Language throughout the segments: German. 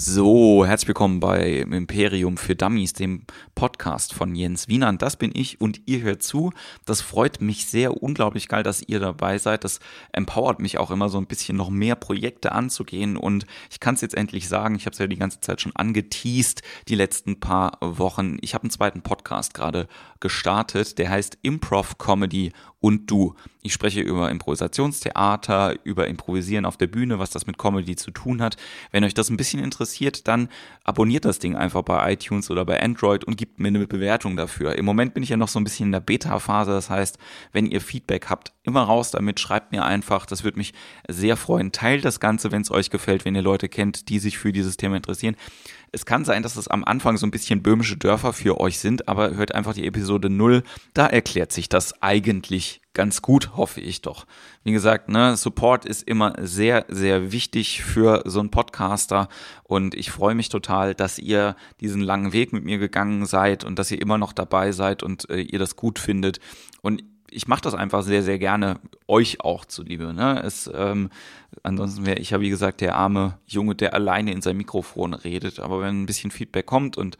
So, herzlich willkommen bei Imperium für Dummies, dem Podcast von Jens Wienand. Das bin ich und ihr hört zu. Das freut mich sehr unglaublich geil, dass ihr dabei seid. Das empowert mich auch immer so ein bisschen noch mehr Projekte anzugehen und ich kann es jetzt endlich sagen, ich habe es ja die ganze Zeit schon angeteased, die letzten paar Wochen. Ich habe einen zweiten Podcast gerade gestartet, der heißt Improv Comedy und du. Ich spreche über Improvisationstheater, über Improvisieren auf der Bühne, was das mit Comedy zu tun hat. Wenn euch das ein bisschen interessiert, dann abonniert das Ding einfach bei iTunes oder bei Android und gibt mir eine Bewertung dafür. Im Moment bin ich ja noch so ein bisschen in der Beta-Phase, das heißt, wenn ihr Feedback habt, immer raus damit, schreibt mir einfach, das würde mich sehr freuen. Teilt das Ganze, wenn es euch gefällt, wenn ihr Leute kennt, die sich für dieses Thema interessieren. Es kann sein, dass es am Anfang so ein bisschen böhmische Dörfer für euch sind, aber hört einfach die Episode 0. Da erklärt sich das eigentlich ganz gut, hoffe ich doch. Wie gesagt, ne, Support ist immer sehr, sehr wichtig für so einen Podcaster und ich freue mich total, dass ihr diesen langen Weg mit mir gegangen seid und dass ihr immer noch dabei seid und äh, ihr das gut findet. Und ich mache das einfach sehr, sehr gerne, euch auch zuliebe. Ne? Es, ähm, ansonsten wäre ich ja, wie gesagt, der arme Junge, der alleine in sein Mikrofon redet. Aber wenn ein bisschen Feedback kommt und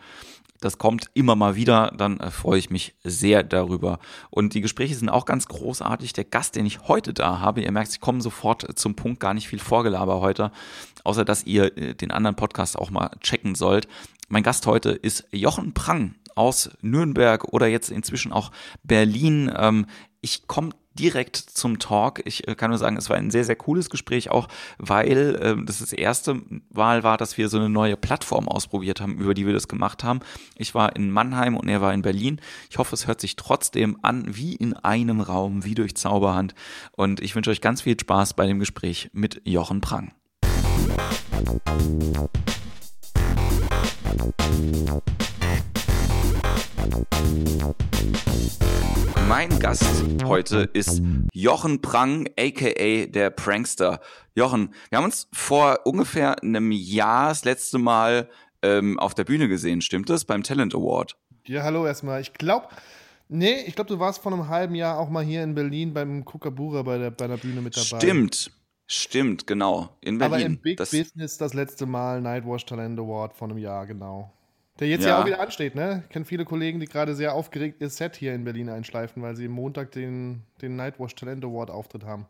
das kommt immer mal wieder, dann äh, freue ich mich sehr darüber. Und die Gespräche sind auch ganz großartig. Der Gast, den ich heute da habe, ihr merkt, ich komme sofort zum Punkt, gar nicht viel Vorgelaber heute, außer dass ihr äh, den anderen Podcast auch mal checken sollt. Mein Gast heute ist Jochen Prang aus Nürnberg oder jetzt inzwischen auch Berlin. Ähm, ich komme direkt zum Talk. Ich äh, kann nur sagen, es war ein sehr, sehr cooles Gespräch, auch weil äh, das das erste Mal war, dass wir so eine neue Plattform ausprobiert haben, über die wir das gemacht haben. Ich war in Mannheim und er war in Berlin. Ich hoffe, es hört sich trotzdem an wie in einem Raum, wie durch Zauberhand. Und ich wünsche euch ganz viel Spaß bei dem Gespräch mit Jochen Prang. Mein Gast heute ist Jochen Prang, aka der Prankster. Jochen, wir haben uns vor ungefähr einem Jahr das letzte Mal ähm, auf der Bühne gesehen, stimmt das? Beim Talent Award. Ja, hallo erstmal. Ich glaube, nee, ich glaube, du warst vor einem halben Jahr auch mal hier in Berlin beim Kukabura bei der, bei der Bühne mit dabei. Stimmt. Stimmt, genau. In Berlin. Aber im Big das Business das letzte Mal Nightwash Talent Award vor einem Jahr, genau. Der jetzt ja. ja, auch wieder ansteht, ne? Ich kenne viele Kollegen, die gerade sehr aufgeregt ihr Set hier in Berlin einschleifen, weil sie Montag den, den Nightwash Talent Award Auftritt haben.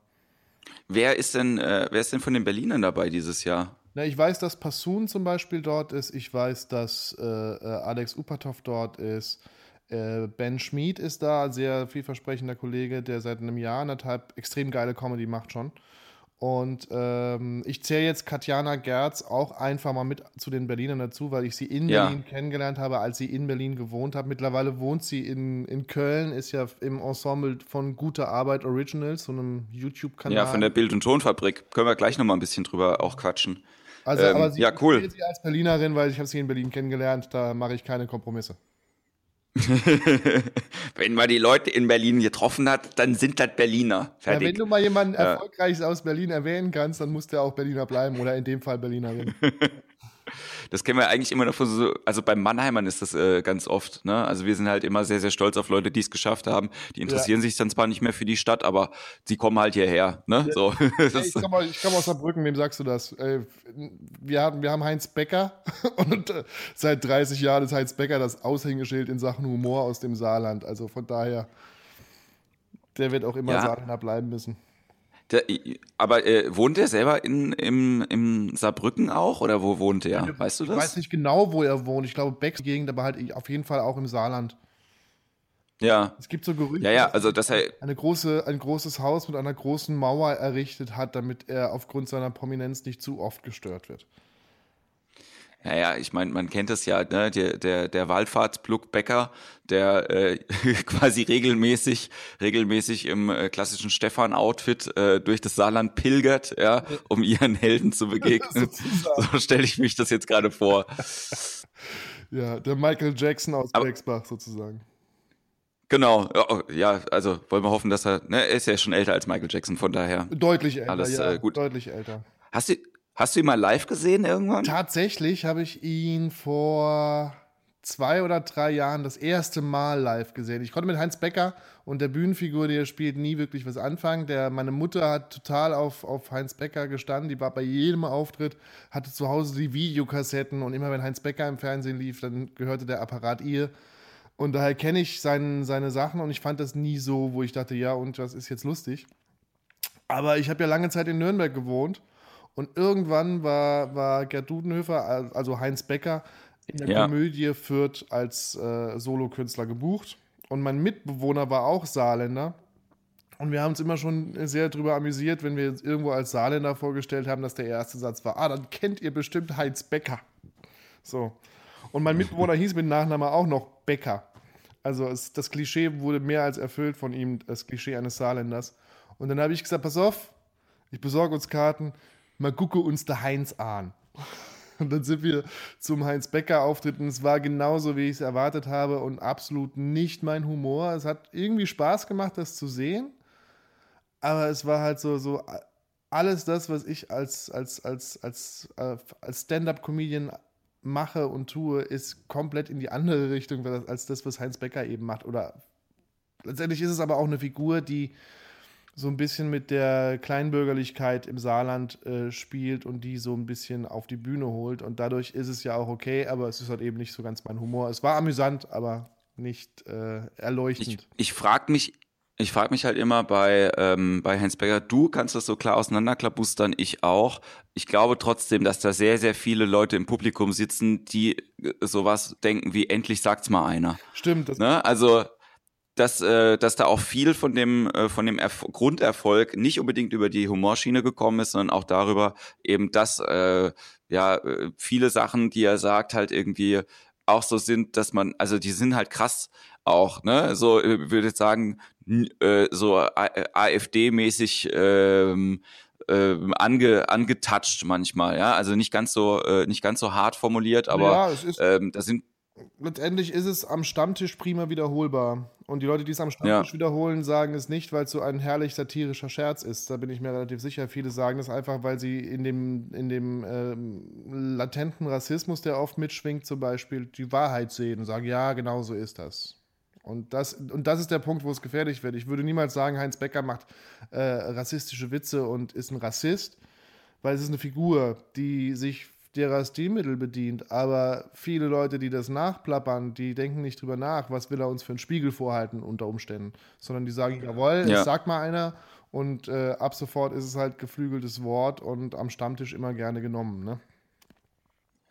Wer ist denn, äh, wer ist denn von den Berlinern dabei dieses Jahr? Na, ich weiß, dass Passun zum Beispiel dort ist. Ich weiß, dass äh, äh Alex Upatov dort ist. Äh, ben Schmid ist da, sehr vielversprechender Kollege, der seit einem Jahr, anderthalb extrem geile Comedy macht schon. Und ähm, ich zähle jetzt Katjana Gerz auch einfach mal mit zu den Berlinern dazu, weil ich sie in ja. Berlin kennengelernt habe, als sie in Berlin gewohnt hat. Mittlerweile wohnt sie in, in Köln, ist ja im Ensemble von Gute Arbeit Originals, so einem YouTube-Kanal. Ja, von der Bild- und Tonfabrik. Können wir gleich nochmal ein bisschen drüber auch quatschen. Also, ähm, aber sie, ja, cool. sie als Berlinerin, weil ich habe sie in Berlin kennengelernt, da mache ich keine Kompromisse. wenn man die Leute in Berlin getroffen hat, dann sind das Berliner. Fertig. Ja, wenn du mal jemanden ja. Erfolgreiches aus Berlin erwähnen kannst, dann muss der auch Berliner bleiben oder in dem Fall Berlinerin. Das kennen wir eigentlich immer davon so, also beim Mannheimern ist das äh, ganz oft, ne? Also wir sind halt immer sehr, sehr stolz auf Leute, die es geschafft haben. Die interessieren ja. sich dann zwar nicht mehr für die Stadt, aber sie kommen halt hierher, ne? Ja. So. Ja, ich, komme komm aus Saarbrücken, wem sagst du das? Wir haben, wir haben Heinz Becker und äh, seit 30 Jahren ist Heinz Becker das Aushängeschild in Sachen Humor aus dem Saarland. Also von daher, der wird auch immer ja. Saarländer bleiben müssen. Der, aber äh, wohnt er selber in, im, im Saarbrücken auch oder wo wohnt er? Weißt du das? Ich weiß nicht genau, wo er wohnt. Ich glaube, Becks Gegend, aber halt auf jeden Fall auch im Saarland. Ja. Es gibt so Gerüchte, ja, ja, also dass er eine große, ein großes Haus mit einer großen Mauer errichtet hat, damit er aufgrund seiner Prominenz nicht zu oft gestört wird. Naja, ich meine, man kennt es ja, ne? der, der, der Wallfahrtsbluck Becker, der äh, quasi regelmäßig, regelmäßig im äh, klassischen Stefan-Outfit äh, durch das Saarland pilgert, ja, um ihren Helden zu begegnen. so stelle ich mich das jetzt gerade vor. Ja, der Michael Jackson aus Aber, sozusagen. Genau, ja, also wollen wir hoffen, dass er, ne, er ist ja schon älter als Michael Jackson, von daher. Deutlich älter, alles, ja, äh, gut. deutlich älter. Hast du, Hast du ihn mal live gesehen irgendwann? Tatsächlich habe ich ihn vor zwei oder drei Jahren das erste Mal live gesehen. Ich konnte mit Heinz Becker und der Bühnenfigur, die er spielt, nie wirklich was anfangen. Der, meine Mutter hat total auf, auf Heinz Becker gestanden. Die war bei jedem Auftritt, hatte zu Hause die Videokassetten und immer wenn Heinz Becker im Fernsehen lief, dann gehörte der Apparat ihr. Und daher kenne ich sein, seine Sachen und ich fand das nie so, wo ich dachte, ja, und was ist jetzt lustig? Aber ich habe ja lange Zeit in Nürnberg gewohnt und irgendwann war, war Gerd Dudenhöfer, also Heinz Becker, in der ja. Komödie Fürth als äh, Solokünstler gebucht. Und mein Mitbewohner war auch Saarländer. Und wir haben uns immer schon sehr darüber amüsiert, wenn wir uns irgendwo als Saarländer vorgestellt haben, dass der erste Satz war: Ah, dann kennt ihr bestimmt Heinz Becker. So. Und mein Mitbewohner hieß mit Nachname auch noch Becker. Also es, das Klischee wurde mehr als erfüllt von ihm, das Klischee eines Saarländers. Und dann habe ich gesagt: Pass auf, ich besorge uns Karten, mal gucke uns der Heinz an. Und dann sind wir zum Heinz Becker Auftritt und es war genauso, wie ich es erwartet habe und absolut nicht mein Humor. Es hat irgendwie Spaß gemacht, das zu sehen, aber es war halt so, so alles das, was ich als, als, als, als, äh, als Stand-up-Comedian mache und tue, ist komplett in die andere Richtung als das, was Heinz Becker eben macht. Oder letztendlich ist es aber auch eine Figur, die so ein bisschen mit der Kleinbürgerlichkeit im Saarland äh, spielt und die so ein bisschen auf die Bühne holt. Und dadurch ist es ja auch okay, aber es ist halt eben nicht so ganz mein Humor. Es war amüsant, aber nicht äh, erleuchtend. Ich, ich frage mich, ich frage mich halt immer bei, ähm, bei Heinz Becker, du kannst das so klar auseinanderklabustern, ich auch. Ich glaube trotzdem, dass da sehr, sehr viele Leute im Publikum sitzen, die äh, sowas denken wie, endlich sagt's mal einer. Stimmt. Das ne? Also dass, äh, dass da auch viel von dem, äh, von dem Erf Grunderfolg nicht unbedingt über die Humorschiene gekommen ist, sondern auch darüber eben, dass äh, ja äh, viele Sachen, die er sagt, halt irgendwie auch so sind, dass man, also die sind halt krass auch, ne? So, ich äh, würde jetzt sagen, äh, so AfD-mäßig ähm, äh, ange, angetatscht manchmal, ja. Also nicht ganz so, äh, nicht ganz so hart formuliert, aber ja, ähm, da sind letztendlich ist es am Stammtisch prima wiederholbar. Und die Leute, die es am Stammtisch ja. wiederholen, sagen es nicht, weil es so ein herrlich satirischer Scherz ist. Da bin ich mir relativ sicher. Viele sagen es einfach, weil sie in dem, in dem ähm, latenten Rassismus, der oft mitschwingt, zum Beispiel, die Wahrheit sehen und sagen, ja, genau so ist das. Und das, und das ist der Punkt, wo es gefährlich wird. Ich würde niemals sagen, Heinz Becker macht äh, rassistische Witze und ist ein Rassist, weil es ist eine Figur, die sich derer Stilmittel bedient. Aber viele Leute, die das nachplappern, die denken nicht drüber nach, was will er uns für einen Spiegel vorhalten unter Umständen, sondern die sagen, jawohl, ja. sagt mal einer und äh, ab sofort ist es halt geflügeltes Wort und am Stammtisch immer gerne genommen. Ne?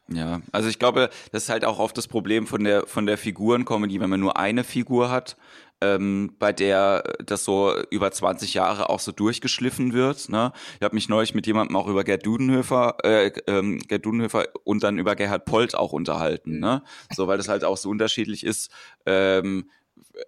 Ja, also ich glaube, das ist halt auch oft das Problem von der von der Figurencomedy, wenn man nur eine Figur hat, ähm, bei der das so über 20 Jahre auch so durchgeschliffen wird. Ne? Ich habe mich neulich mit jemandem auch über Gerd Dudenhöfer, äh, ähm, Gerd Dudenhöfer und dann über Gerhard Polt auch unterhalten. Ne? So, weil das halt auch so unterschiedlich ist. Ähm,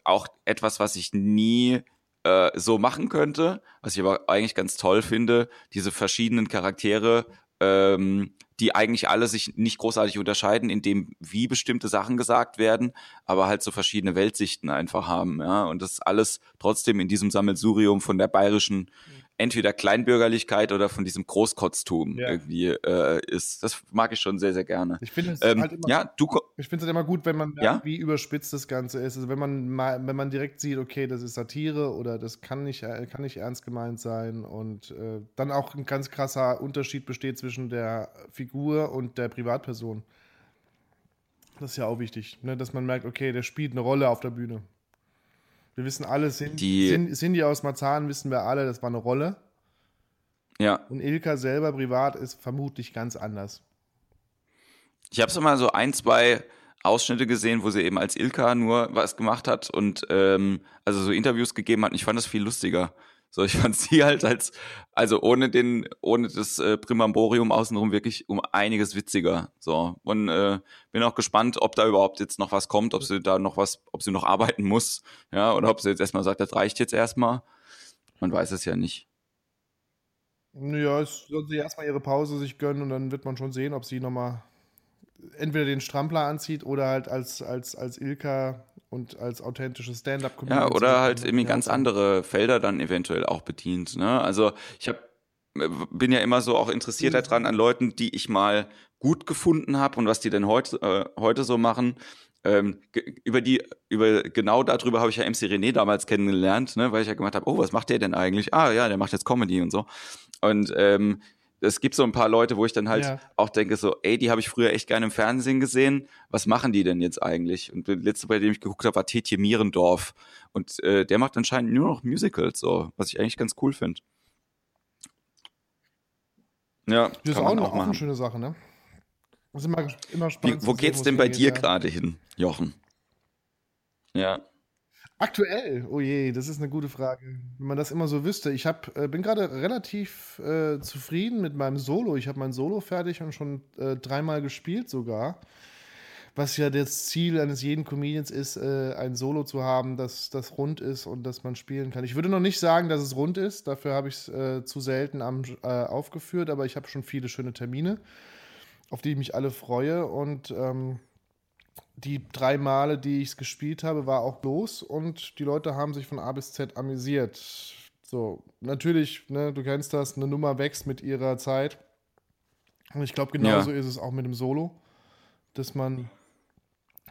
auch etwas, was ich nie äh, so machen könnte, was ich aber eigentlich ganz toll finde, diese verschiedenen Charaktere ähm, die eigentlich alle sich nicht großartig unterscheiden, in dem wie bestimmte Sachen gesagt werden, aber halt so verschiedene Weltsichten einfach haben, ja, und das alles trotzdem in diesem Sammelsurium von der bayerischen mhm entweder Kleinbürgerlichkeit oder von diesem Großkotztum ja. irgendwie äh, ist. Das mag ich schon sehr, sehr gerne. Ich finde es ähm, halt immer, ja, du, ich finde es halt immer gut, wenn man merkt, ja? wie überspitzt das Ganze ist. Also wenn man mal, wenn man direkt sieht, okay, das ist Satire oder das kann nicht, äh, kann nicht ernst gemeint sein und äh, dann auch ein ganz krasser Unterschied besteht zwischen der Figur und der Privatperson. Das ist ja auch wichtig, ne? dass man merkt, okay, der spielt eine Rolle auf der Bühne. Wir wissen alle, sind die, Cindy aus Marzahn wissen wir alle, das war eine Rolle. Ja. Und Ilka selber privat ist vermutlich ganz anders. Ich habe so mal so ein, zwei Ausschnitte gesehen, wo sie eben als Ilka nur was gemacht hat und ähm, also so Interviews gegeben hat. Und ich fand das viel lustiger. So, ich fand sie halt als, also ohne den, ohne das äh, Primamborium außenrum wirklich um einiges witziger. So. Und äh, bin auch gespannt, ob da überhaupt jetzt noch was kommt, ob sie da noch was, ob sie noch arbeiten muss, ja, oder ob sie jetzt erstmal sagt, das reicht jetzt erstmal. Man weiß es ja nicht. Ja, es soll sie erstmal ihre Pause sich gönnen und dann wird man schon sehen, ob sie nochmal entweder den Strampler anzieht oder halt als, als, als Ilka und als authentisches Stand-up-Comedian. Ja, oder halt irgendwie ganz andere Felder dann eventuell auch bedient. Ne? Also ich habe bin ja immer so auch interessiert mhm. daran an Leuten, die ich mal gut gefunden habe und was die denn heute, äh, heute so machen. ähm, über die, über genau darüber habe ich ja MC René damals kennengelernt, ne, weil ich ja gemacht habe, oh, was macht der denn eigentlich? Ah ja, der macht jetzt Comedy und so. Und ähm, es gibt so ein paar Leute, wo ich dann halt ja. auch denke, so, ey, die habe ich früher echt gerne im Fernsehen gesehen. Was machen die denn jetzt eigentlich? Und der letzte, bei dem ich geguckt habe, war Tetje Mierendorf. Und äh, der macht anscheinend nur noch Musicals, so, was ich eigentlich ganz cool finde. Ja, das ist auch, auch, auch eine schöne Sache, ne? Das ist immer, immer spannend. Wie, wo geht's denn bei dir gerade hin, Jochen? Ja. Aktuell, oh je, das ist eine gute Frage. Wenn man das immer so wüsste. Ich hab, äh, bin gerade relativ äh, zufrieden mit meinem Solo. Ich habe mein Solo fertig und schon äh, dreimal gespielt sogar. Was ja das Ziel eines jeden Comedians ist, äh, ein Solo zu haben, das, das rund ist und das man spielen kann. Ich würde noch nicht sagen, dass es rund ist. Dafür habe ich es äh, zu selten am, äh, aufgeführt, aber ich habe schon viele schöne Termine, auf die ich mich alle freue. Und ähm, die drei Male, die ich es gespielt habe, war auch los und die Leute haben sich von A bis Z amüsiert. So, natürlich, ne, du kennst das, eine Nummer wächst mit ihrer Zeit. Und ich glaube, genauso ja. ist es auch mit dem Solo, dass man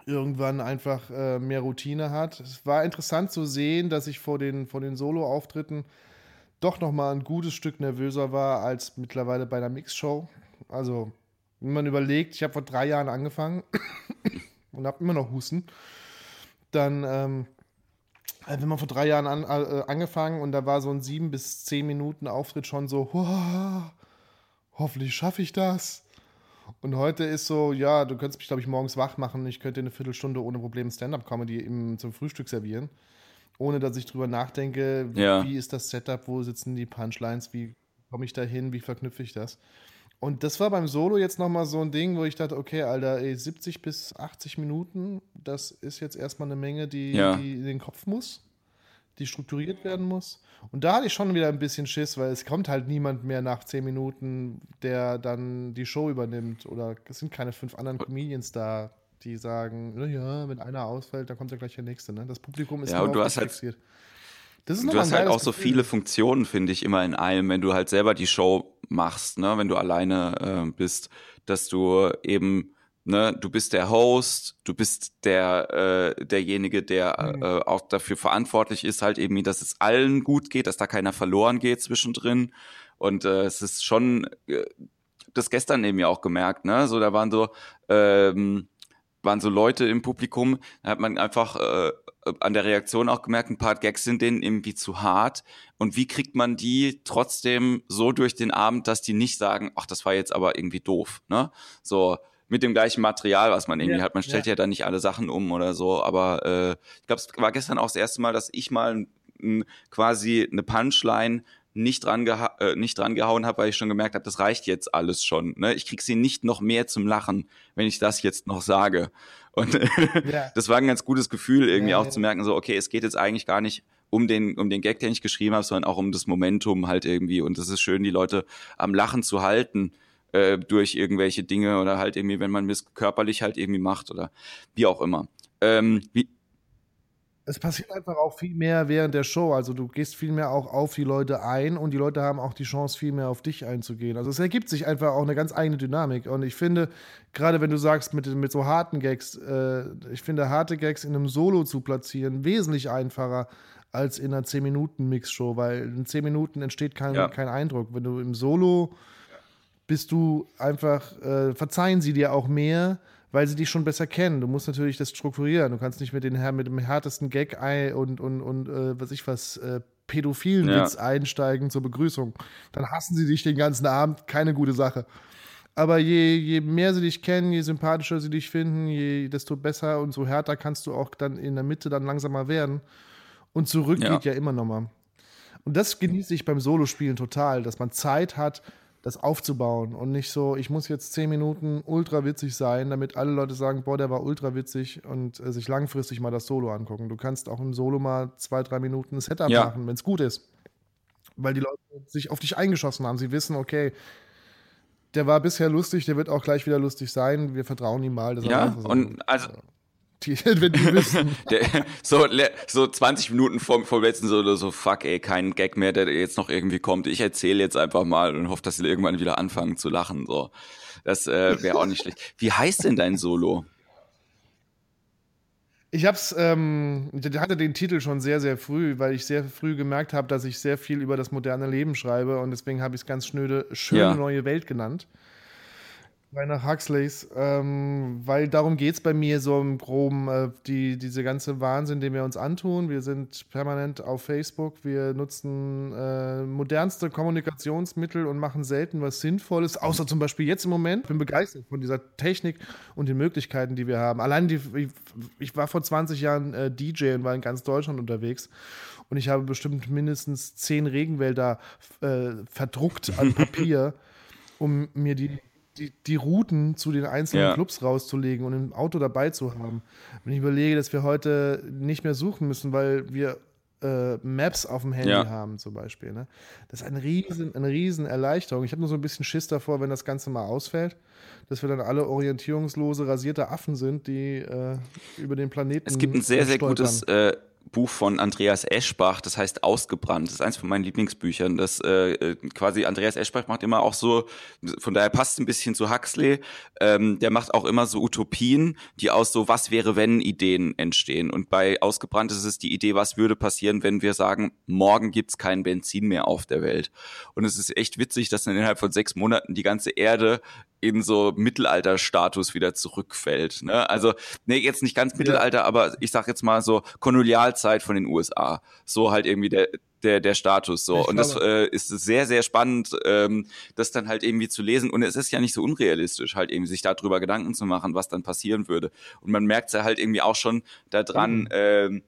irgendwann einfach äh, mehr Routine hat. Es war interessant zu sehen, dass ich vor den, vor den Solo-Auftritten doch noch mal ein gutes Stück nervöser war als mittlerweile bei einer Mixshow. Also, wenn man überlegt, ich habe vor drei Jahren angefangen und habe immer noch Husten, dann, ähm, äh, wenn man vor drei Jahren an, äh, angefangen und da war so ein sieben bis zehn Minuten Auftritt schon so, hoffentlich schaffe ich das. Und heute ist so, ja, du könntest mich, glaube ich, morgens wach machen. Ich könnte eine Viertelstunde ohne Probleme Stand-Up-Comedy zum Frühstück servieren. Ohne dass ich drüber nachdenke, ja. wie ist das Setup, wo sitzen die Punchlines, wie komme ich da hin, wie verknüpfe ich das. Und das war beim Solo jetzt nochmal so ein Ding, wo ich dachte, okay, Alter, ey, 70 bis 80 Minuten, das ist jetzt erstmal eine Menge, die, ja. die in den Kopf muss, die strukturiert werden muss. Und da hatte ich schon wieder ein bisschen Schiss, weil es kommt halt niemand mehr nach 10 Minuten, der dann die Show übernimmt. Oder es sind keine fünf anderen Comedians da, die sagen, naja, wenn einer ausfällt, dann kommt ja gleich der nächste. Ne? Das Publikum ist ja, und du hast halt fixiert. Das ist du hast halt auch so viele Funktionen, finde ich, immer in einem, wenn du halt selber die Show machst, ne, wenn du alleine äh, bist, dass du eben, ne, du bist der Host, du bist der äh, derjenige, der mhm. äh, auch dafür verantwortlich ist, halt eben, dass es allen gut geht, dass da keiner verloren geht zwischendrin. Und äh, es ist schon äh, das gestern eben ja auch gemerkt, ne? So, da waren so ähm, waren so Leute im Publikum, da hat man einfach äh, an der Reaktion auch gemerkt, ein paar Gags sind denen irgendwie zu hart. Und wie kriegt man die trotzdem so durch den Abend, dass die nicht sagen, ach, das war jetzt aber irgendwie doof, ne? So mit dem gleichen Material, was man irgendwie ja, hat. Man stellt ja. ja da nicht alle Sachen um oder so, aber äh, ich glaube, es war gestern auch das erste Mal, dass ich mal n, quasi eine Punchline nicht dran, äh, nicht dran gehauen habe, weil ich schon gemerkt habe, das reicht jetzt alles schon. Ne? Ich krieg sie nicht noch mehr zum Lachen, wenn ich das jetzt noch sage. Und ja. das war ein ganz gutes Gefühl, irgendwie ja, auch ja. zu merken, so, okay, es geht jetzt eigentlich gar nicht um den, um den Gag, den ich geschrieben habe, sondern auch um das Momentum halt irgendwie. Und es ist schön, die Leute am Lachen zu halten äh, durch irgendwelche Dinge oder halt irgendwie, wenn man es körperlich halt irgendwie macht oder wie auch immer. Ähm, wie, es passiert einfach auch viel mehr während der Show. Also du gehst viel mehr auch auf die Leute ein und die Leute haben auch die Chance, viel mehr auf dich einzugehen. Also es ergibt sich einfach auch eine ganz eigene Dynamik. Und ich finde, gerade wenn du sagst, mit, mit so harten Gags, äh, ich finde harte Gags in einem Solo zu platzieren wesentlich einfacher als in einer 10-Minuten-Mix-Show, weil in 10 Minuten entsteht kein, ja. kein Eindruck. Wenn du im Solo bist du einfach, äh, verzeihen sie dir auch mehr weil sie dich schon besser kennen. Du musst natürlich das strukturieren. Du kannst nicht mit, den, mit dem härtesten Gag und, und, und äh, was ich was, äh, pädophilen ja. Witz einsteigen zur Begrüßung. Dann hassen sie dich den ganzen Abend. Keine gute Sache. Aber je, je mehr sie dich kennen, je sympathischer sie dich finden, je, desto besser und so härter kannst du auch dann in der Mitte dann langsamer werden. Und zurück ja. geht ja immer nochmal. Und das genieße ich beim Solospielen total, dass man Zeit hat, das aufzubauen und nicht so, ich muss jetzt zehn Minuten ultra witzig sein, damit alle Leute sagen, boah, der war ultra witzig und äh, sich langfristig mal das Solo angucken. Du kannst auch im Solo mal zwei, drei Minuten ein Setup ja. machen, wenn es gut ist. Weil die Leute sich auf dich eingeschossen haben. Sie wissen, okay, der war bisher lustig, der wird auch gleich wieder lustig sein. Wir vertrauen ihm mal. ja, und also die, wenn die wissen. Der, so, so 20 Minuten vor, vor letzten so, so, fuck ey, kein Gag mehr, der jetzt noch irgendwie kommt. Ich erzähle jetzt einfach mal und hoffe, dass sie irgendwann wieder anfangen zu lachen. So, Das äh, wäre auch nicht schlecht. Wie heißt denn dein Solo? Ich hab's, ähm, ich hatte den Titel schon sehr, sehr früh, weil ich sehr früh gemerkt habe, dass ich sehr viel über das moderne Leben schreibe und deswegen habe ich es ganz schnöde Schöne Ja. neue Welt genannt. Nach Huxleys, ähm, weil darum geht es bei mir so im Groben, äh, die, diese ganze Wahnsinn, den wir uns antun. Wir sind permanent auf Facebook, wir nutzen äh, modernste Kommunikationsmittel und machen selten was Sinnvolles, außer zum Beispiel jetzt im Moment. Ich bin begeistert von dieser Technik und den Möglichkeiten, die wir haben. Allein die, ich, ich war vor 20 Jahren äh, DJ und war in ganz Deutschland unterwegs und ich habe bestimmt mindestens zehn Regenwälder äh, verdruckt an Papier, um mir die, die, die Routen zu den einzelnen Ja. Clubs rauszulegen und im Auto dabei zu haben. Wenn ich überlege, dass wir heute nicht mehr suchen müssen, weil wir äh, Maps auf dem Handy Ja. haben zum Beispiel. Ne? Das ist eine riesen, eine riesen Erleichterung. Ich habe nur so ein bisschen Schiss davor, wenn das Ganze mal ausfällt, dass wir dann alle orientierungslose, rasierte Affen sind, die äh, über den Planeten Es gibt ein sehr, sehr stolpern. gutes äh, Buch von Andreas Eschbach, das heißt Ausgebrannt. Das ist eins von meinen Lieblingsbüchern. Das äh, äh, quasi Andreas Eschbach macht immer auch so, von daher passt ein bisschen zu Huxley. Ähm, der macht auch immer so Utopien, die aus so Was wäre wenn Ideen entstehen. Und bei Ausgebrannt ist es die Idee, was würde passieren, wenn wir sagen, morgen gibt's kein Benzin mehr auf der Welt. Und es ist echt witzig, dass dann innerhalb von sechs Monaten die ganze Erde in so Mittelalterstatus wieder zurückfällt. Ne? Also, nee, jetzt nicht ganz Mittelalter, aber ich sag jetzt mal so Kolonialzeit von den USA. So halt irgendwie der, der, der Status so. Ich und das äh, ist sehr, sehr spannend, ähm, das dann halt irgendwie zu lesen. Und es ist ja nicht so unrealistisch, halt irgendwie sich darüber Gedanken zu machen, was dann passieren würde. Und man merkt ja halt irgendwie auch schon daran, Mhm. ähm,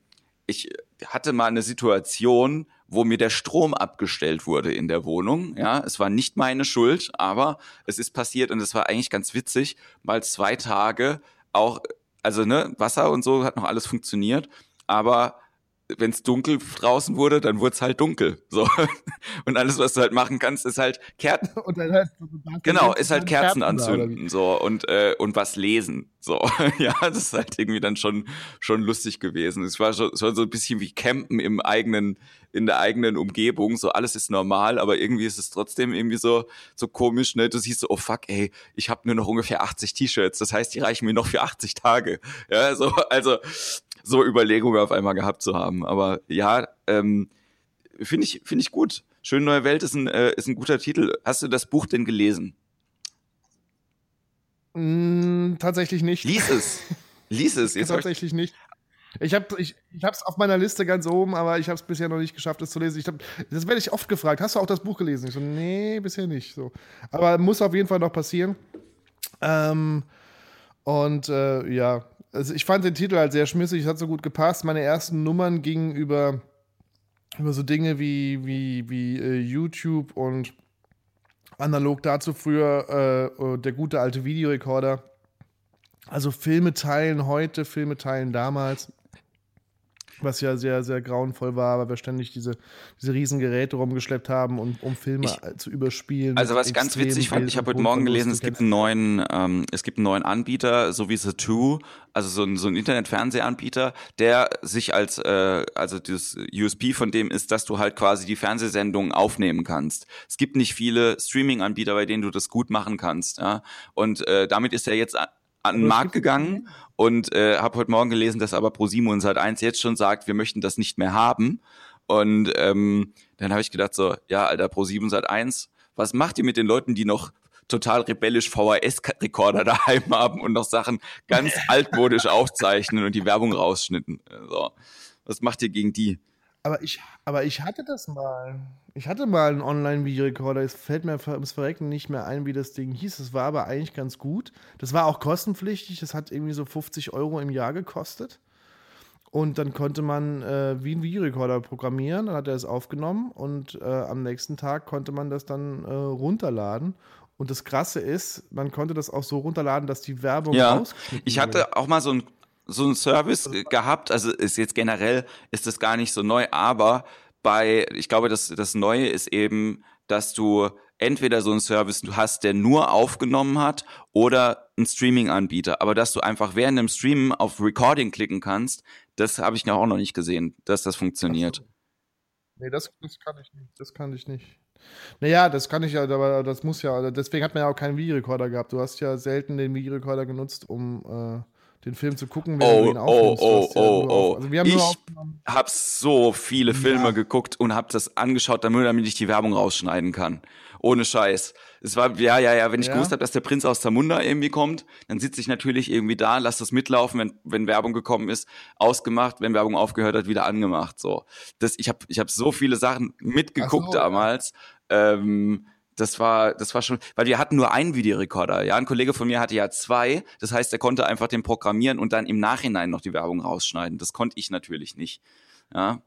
ich hatte mal eine Situation, wo mir der Strom abgestellt wurde in der Wohnung. Ja, es war nicht meine Schuld, aber es ist passiert und es war eigentlich ganz witzig, mal zwei Tage auch, also ne, Wasser und so hat noch alles funktioniert, aber wenn es dunkel draußen wurde, dann wurde es halt dunkel. So. Und alles, was du halt machen kannst, ist halt Kerzen. Und dann halt, Genau, ist halt Kerzen wie? anzünden so und äh, und was lesen so ja das ist halt irgendwie dann schon schon lustig gewesen es war schon, schon so ein bisschen wie Campen im eigenen in der eigenen Umgebung so alles ist normal aber irgendwie ist es trotzdem irgendwie so so komisch ne du siehst so oh fuck ey ich habe nur noch ungefähr 80 T-Shirts das heißt die reichen mir noch für 80 Tage ja so also so Überlegungen auf einmal gehabt zu haben aber ja ähm, finde ich finde ich gut Schöne neue Welt ist ein äh, ist ein guter Titel hast du das Buch denn gelesen Mm, tatsächlich nicht. Lies es. Lies es. Jetzt tatsächlich nicht. Ich habe ich, ich hab's auf meiner Liste ganz oben, aber ich habe es bisher noch nicht geschafft, es zu lesen. Ich hab, das werde ich oft gefragt. Hast du auch das Buch gelesen? Ich so, nee, bisher nicht. So. Aber muss auf jeden Fall noch passieren. Ähm, und äh, ja, also ich fand den Titel halt sehr schmissig, es hat so gut gepasst. Meine ersten Nummern gingen über, über so Dinge wie, wie, wie äh, YouTube und analog dazu früher äh, äh, der gute alte Videorekorder. Also Filme teilen heute, Filme teilen damals. Was ja sehr, sehr grauenvoll war, weil wir ständig diese, diese riesen Geräte rumgeschleppt haben, und, um Filme Ich- zu überspielen. also was ich ganz witzig fand, ich habe heute Morgen gelesen, es gibt einen neuen, ähm, es gibt einen neuen Anbieter, so wie The Two, also so ein, so ein Internet-Fernsehanbieter, der sich als, äh, also das USP von dem ist, dass du halt quasi die Fernsehsendungen aufnehmen kannst. Es gibt nicht viele Streaming-Anbieter, bei denen du das gut machen kannst, ja. Und äh, damit ist er jetzt an den Markt gegangen und äh, habe heute Morgen gelesen, dass aber ProSieben und Sat1 jetzt schon sagt, wir möchten das nicht mehr haben. Und ähm, dann habe ich gedacht so, ja, Alter, Pro7 Sat1, was macht ihr mit den Leuten, die noch total rebellisch VHS-Rekorder daheim haben und noch Sachen ganz altmodisch aufzeichnen und die Werbung rausschnitten? So. Was macht ihr gegen die? Aber ich, aber ich hatte das mal. Ich hatte mal einen Online-Videorekorder. Es fällt mir ums Verrecken nicht mehr ein, wie das Ding hieß. Es war aber eigentlich ganz gut. Das war auch kostenpflichtig. Das hat irgendwie so 50 Euro im Jahr gekostet. Und dann konnte man äh, wie einen Videorekorder programmieren. Dann hat er es aufgenommen und äh, am nächsten Tag konnte man das dann äh, runterladen. Und das Krasse ist, man konnte das auch so runterladen, dass die Werbung Ja, ich hatte auch mal so ein so ein Service gehabt, also ist jetzt generell ist das gar nicht so neu, aber bei ich glaube, das das neue ist eben, dass du entweder so einen Service du hast, der nur aufgenommen hat oder ein Streaming Anbieter, aber dass du einfach während dem Streamen auf Recording klicken kannst, das habe ich noch auch noch nicht gesehen, dass das funktioniert. Nee, das, das kann ich nicht. Das kann ich nicht. Naja, das kann ich ja, aber das muss ja, deswegen hat man ja auch keinen Videorekorder gehabt. Du hast ja selten den Videorekorder genutzt, um äh, den Film zu gucken, wenn oh, du ihn aufnimmst. Oh, oh, oh, oh. Also wir haben ich habe so viele Filme ja. geguckt und habe das angeschaut, damit ich die Werbung rausschneiden kann. Ohne Scheiß. Es war, ja, ja, ja, wenn ich ja. gewusst habe, dass der Prinz aus Zamunda irgendwie kommt, dann sitze ich natürlich irgendwie da, lass das mitlaufen, wenn, wenn Werbung gekommen ist, ausgemacht, wenn Werbung aufgehört hat, wieder angemacht. So. Das, ich habe ich hab so viele Sachen mitgeguckt so, damals. Ähm, das war, das war schon, weil wir hatten nur einen Videorekorder. Ja, ein Kollege von mir hatte ja zwei. Das heißt, er konnte einfach den programmieren und dann im Nachhinein noch die Werbung rausschneiden. Das konnte ich natürlich nicht. Ja.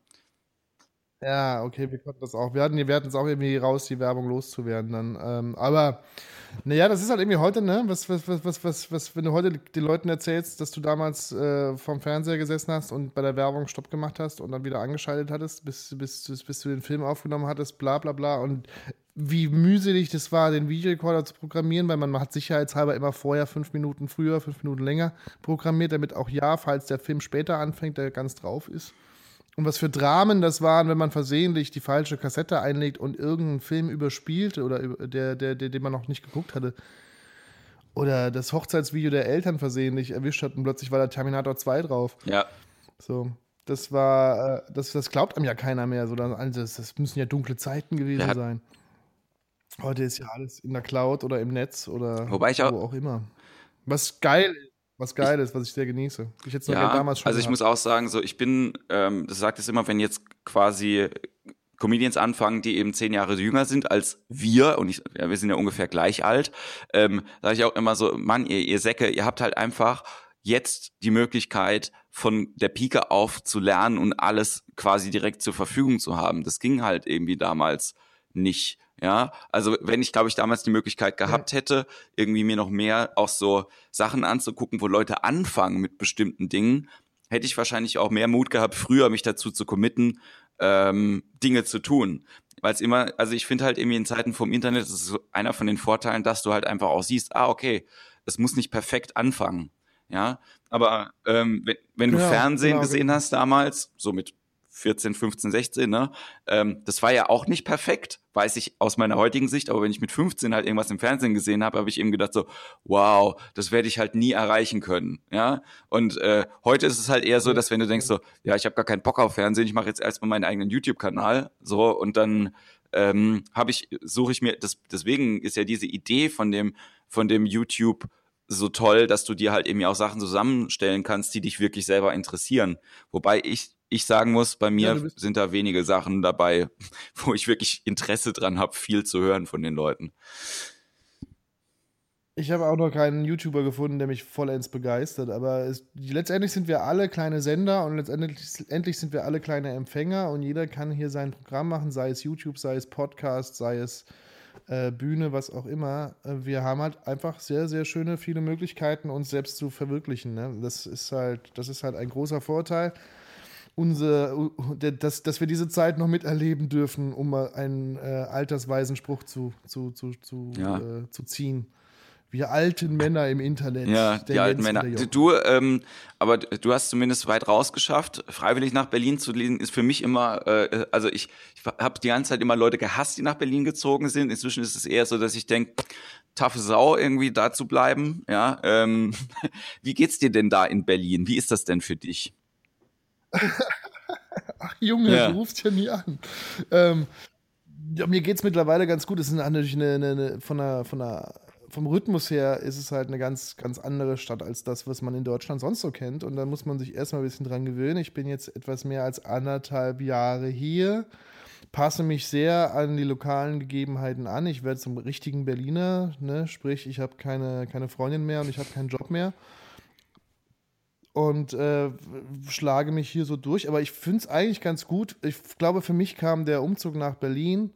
Ja, okay, wir konnten das auch. Wir hatten, wir hatten es auch irgendwie raus, die Werbung loszuwerden dann. Ähm, aber naja, das ist halt irgendwie heute, ne? Was, was, was, was, was, was, wenn du heute den Leuten erzählst, dass du damals äh, vorm Fernseher gesessen hast und bei der Werbung Stopp gemacht hast und dann wieder angeschaltet hattest, bis, bis, bis, bis du den Film aufgenommen hattest, bla bla bla. Und wie mühselig das war, den Videorekorder zu programmieren, weil man hat sicherheitshalber immer vorher fünf Minuten früher, fünf Minuten länger programmiert, damit auch ja, falls der Film später anfängt, der ganz drauf ist. Und was für Dramen das waren, wenn man versehentlich die falsche Kassette einlegt und irgendeinen Film überspielte oder der, der, der, den man noch nicht geguckt hatte. Oder das Hochzeitsvideo der Eltern versehentlich erwischt hat und plötzlich war da Terminator 2 drauf. Ja. So. Das war, äh, das, das glaubt einem ja keiner mehr. So, das, das müssen ja dunkle Zeiten gewesen ja. sein. Heute ist ja alles in der Cloud oder im Netz oder Wobei ich auch, wo auch immer. Was geil ist was geil ist, was ich sehr genieße. Ich jetzt ja, damals schon also ich gehabt. muss auch sagen, so ich bin, ähm, das sagt es immer, wenn jetzt quasi Comedians anfangen, die eben zehn Jahre jünger sind als wir, und ich, ja, wir sind ja ungefähr gleich alt, ähm, sage ich auch immer so, Mann, ihr, ihr Säcke, ihr habt halt einfach jetzt die Möglichkeit, von der Pike auf zu lernen und alles quasi direkt zur Verfügung zu haben. Das ging halt irgendwie damals nicht. Ja, also wenn ich, glaube ich, damals die Möglichkeit gehabt hätte, irgendwie mir noch mehr auch so Sachen anzugucken, wo Leute anfangen mit bestimmten Dingen, hätte ich wahrscheinlich auch mehr Mut gehabt, früher mich dazu zu committen, ähm, Dinge zu tun. Weil es immer, also ich finde halt irgendwie in Zeiten vom Internet, das ist so einer von den Vorteilen, dass du halt einfach auch siehst, ah, okay, es muss nicht perfekt anfangen. Ja, aber ähm, wenn, wenn du ja, Fernsehen genau. gesehen hast damals, so mit 14, 15, 16, ne? Ähm, das war ja auch nicht perfekt, weiß ich aus meiner heutigen Sicht, aber wenn ich mit 15 halt irgendwas im Fernsehen gesehen habe, habe ich eben gedacht so, wow, das werde ich halt nie erreichen können, ja? Und äh, heute ist es halt eher so, dass wenn du denkst so, ja, ich habe gar keinen Bock auf Fernsehen, ich mache jetzt erstmal meinen eigenen YouTube-Kanal, so und dann ähm, habe ich suche ich mir das deswegen ist ja diese Idee von dem von dem YouTube so toll, dass du dir halt eben auch Sachen zusammenstellen kannst, die dich wirklich selber interessieren. Wobei ich ich sagen muss, bei mir ja, sind da wenige Sachen dabei, wo ich wirklich Interesse dran habe, viel zu hören von den Leuten. Ich habe auch noch keinen YouTuber gefunden, der mich vollends begeistert, aber es, letztendlich sind wir alle kleine Sender und letztendlich sind wir alle kleine Empfänger und jeder kann hier sein Programm machen, sei es YouTube, sei es Podcast, sei es äh, Bühne, was auch immer. Äh, wir haben halt einfach sehr, sehr schöne, viele Möglichkeiten, uns selbst zu verwirklichen. Ne? Das ist halt, das ist halt ein großer Vorteil unser, dass, dass wir diese Zeit noch miterleben dürfen, um mal einen äh, altersweisen Spruch zu, zu, zu, zu, ja. äh, zu ziehen. Wir alten Männer im Internet. Ja, die alten Männer. Du, ähm, aber du hast zumindest weit rausgeschafft. Freiwillig nach Berlin zu lesen ist für mich immer, äh, also ich, ich habe die ganze Zeit immer Leute gehasst, die nach Berlin gezogen sind. Inzwischen ist es eher so, dass ich denke, taffe Sau irgendwie da zu bleiben. Ja, ähm, wie geht's dir denn da in Berlin? Wie ist das denn für dich? Ach Junge, ja. du rufst ja nie an. Ähm, ja, mir geht es mittlerweile ganz gut. Es ist natürlich eine, eine, eine, von der, von der, vom Rhythmus her ist es halt eine ganz, ganz andere Stadt als das, was man in Deutschland sonst so kennt. Und da muss man sich erstmal ein bisschen dran gewöhnen. Ich bin jetzt etwas mehr als anderthalb Jahre hier, passe mich sehr an die lokalen Gegebenheiten an. Ich werde zum richtigen Berliner, ne? sprich, ich habe keine, keine Freundin mehr und ich habe keinen Job mehr und äh, schlage mich hier so durch. Aber ich finde es eigentlich ganz gut. Ich glaube, für mich kam der Umzug nach Berlin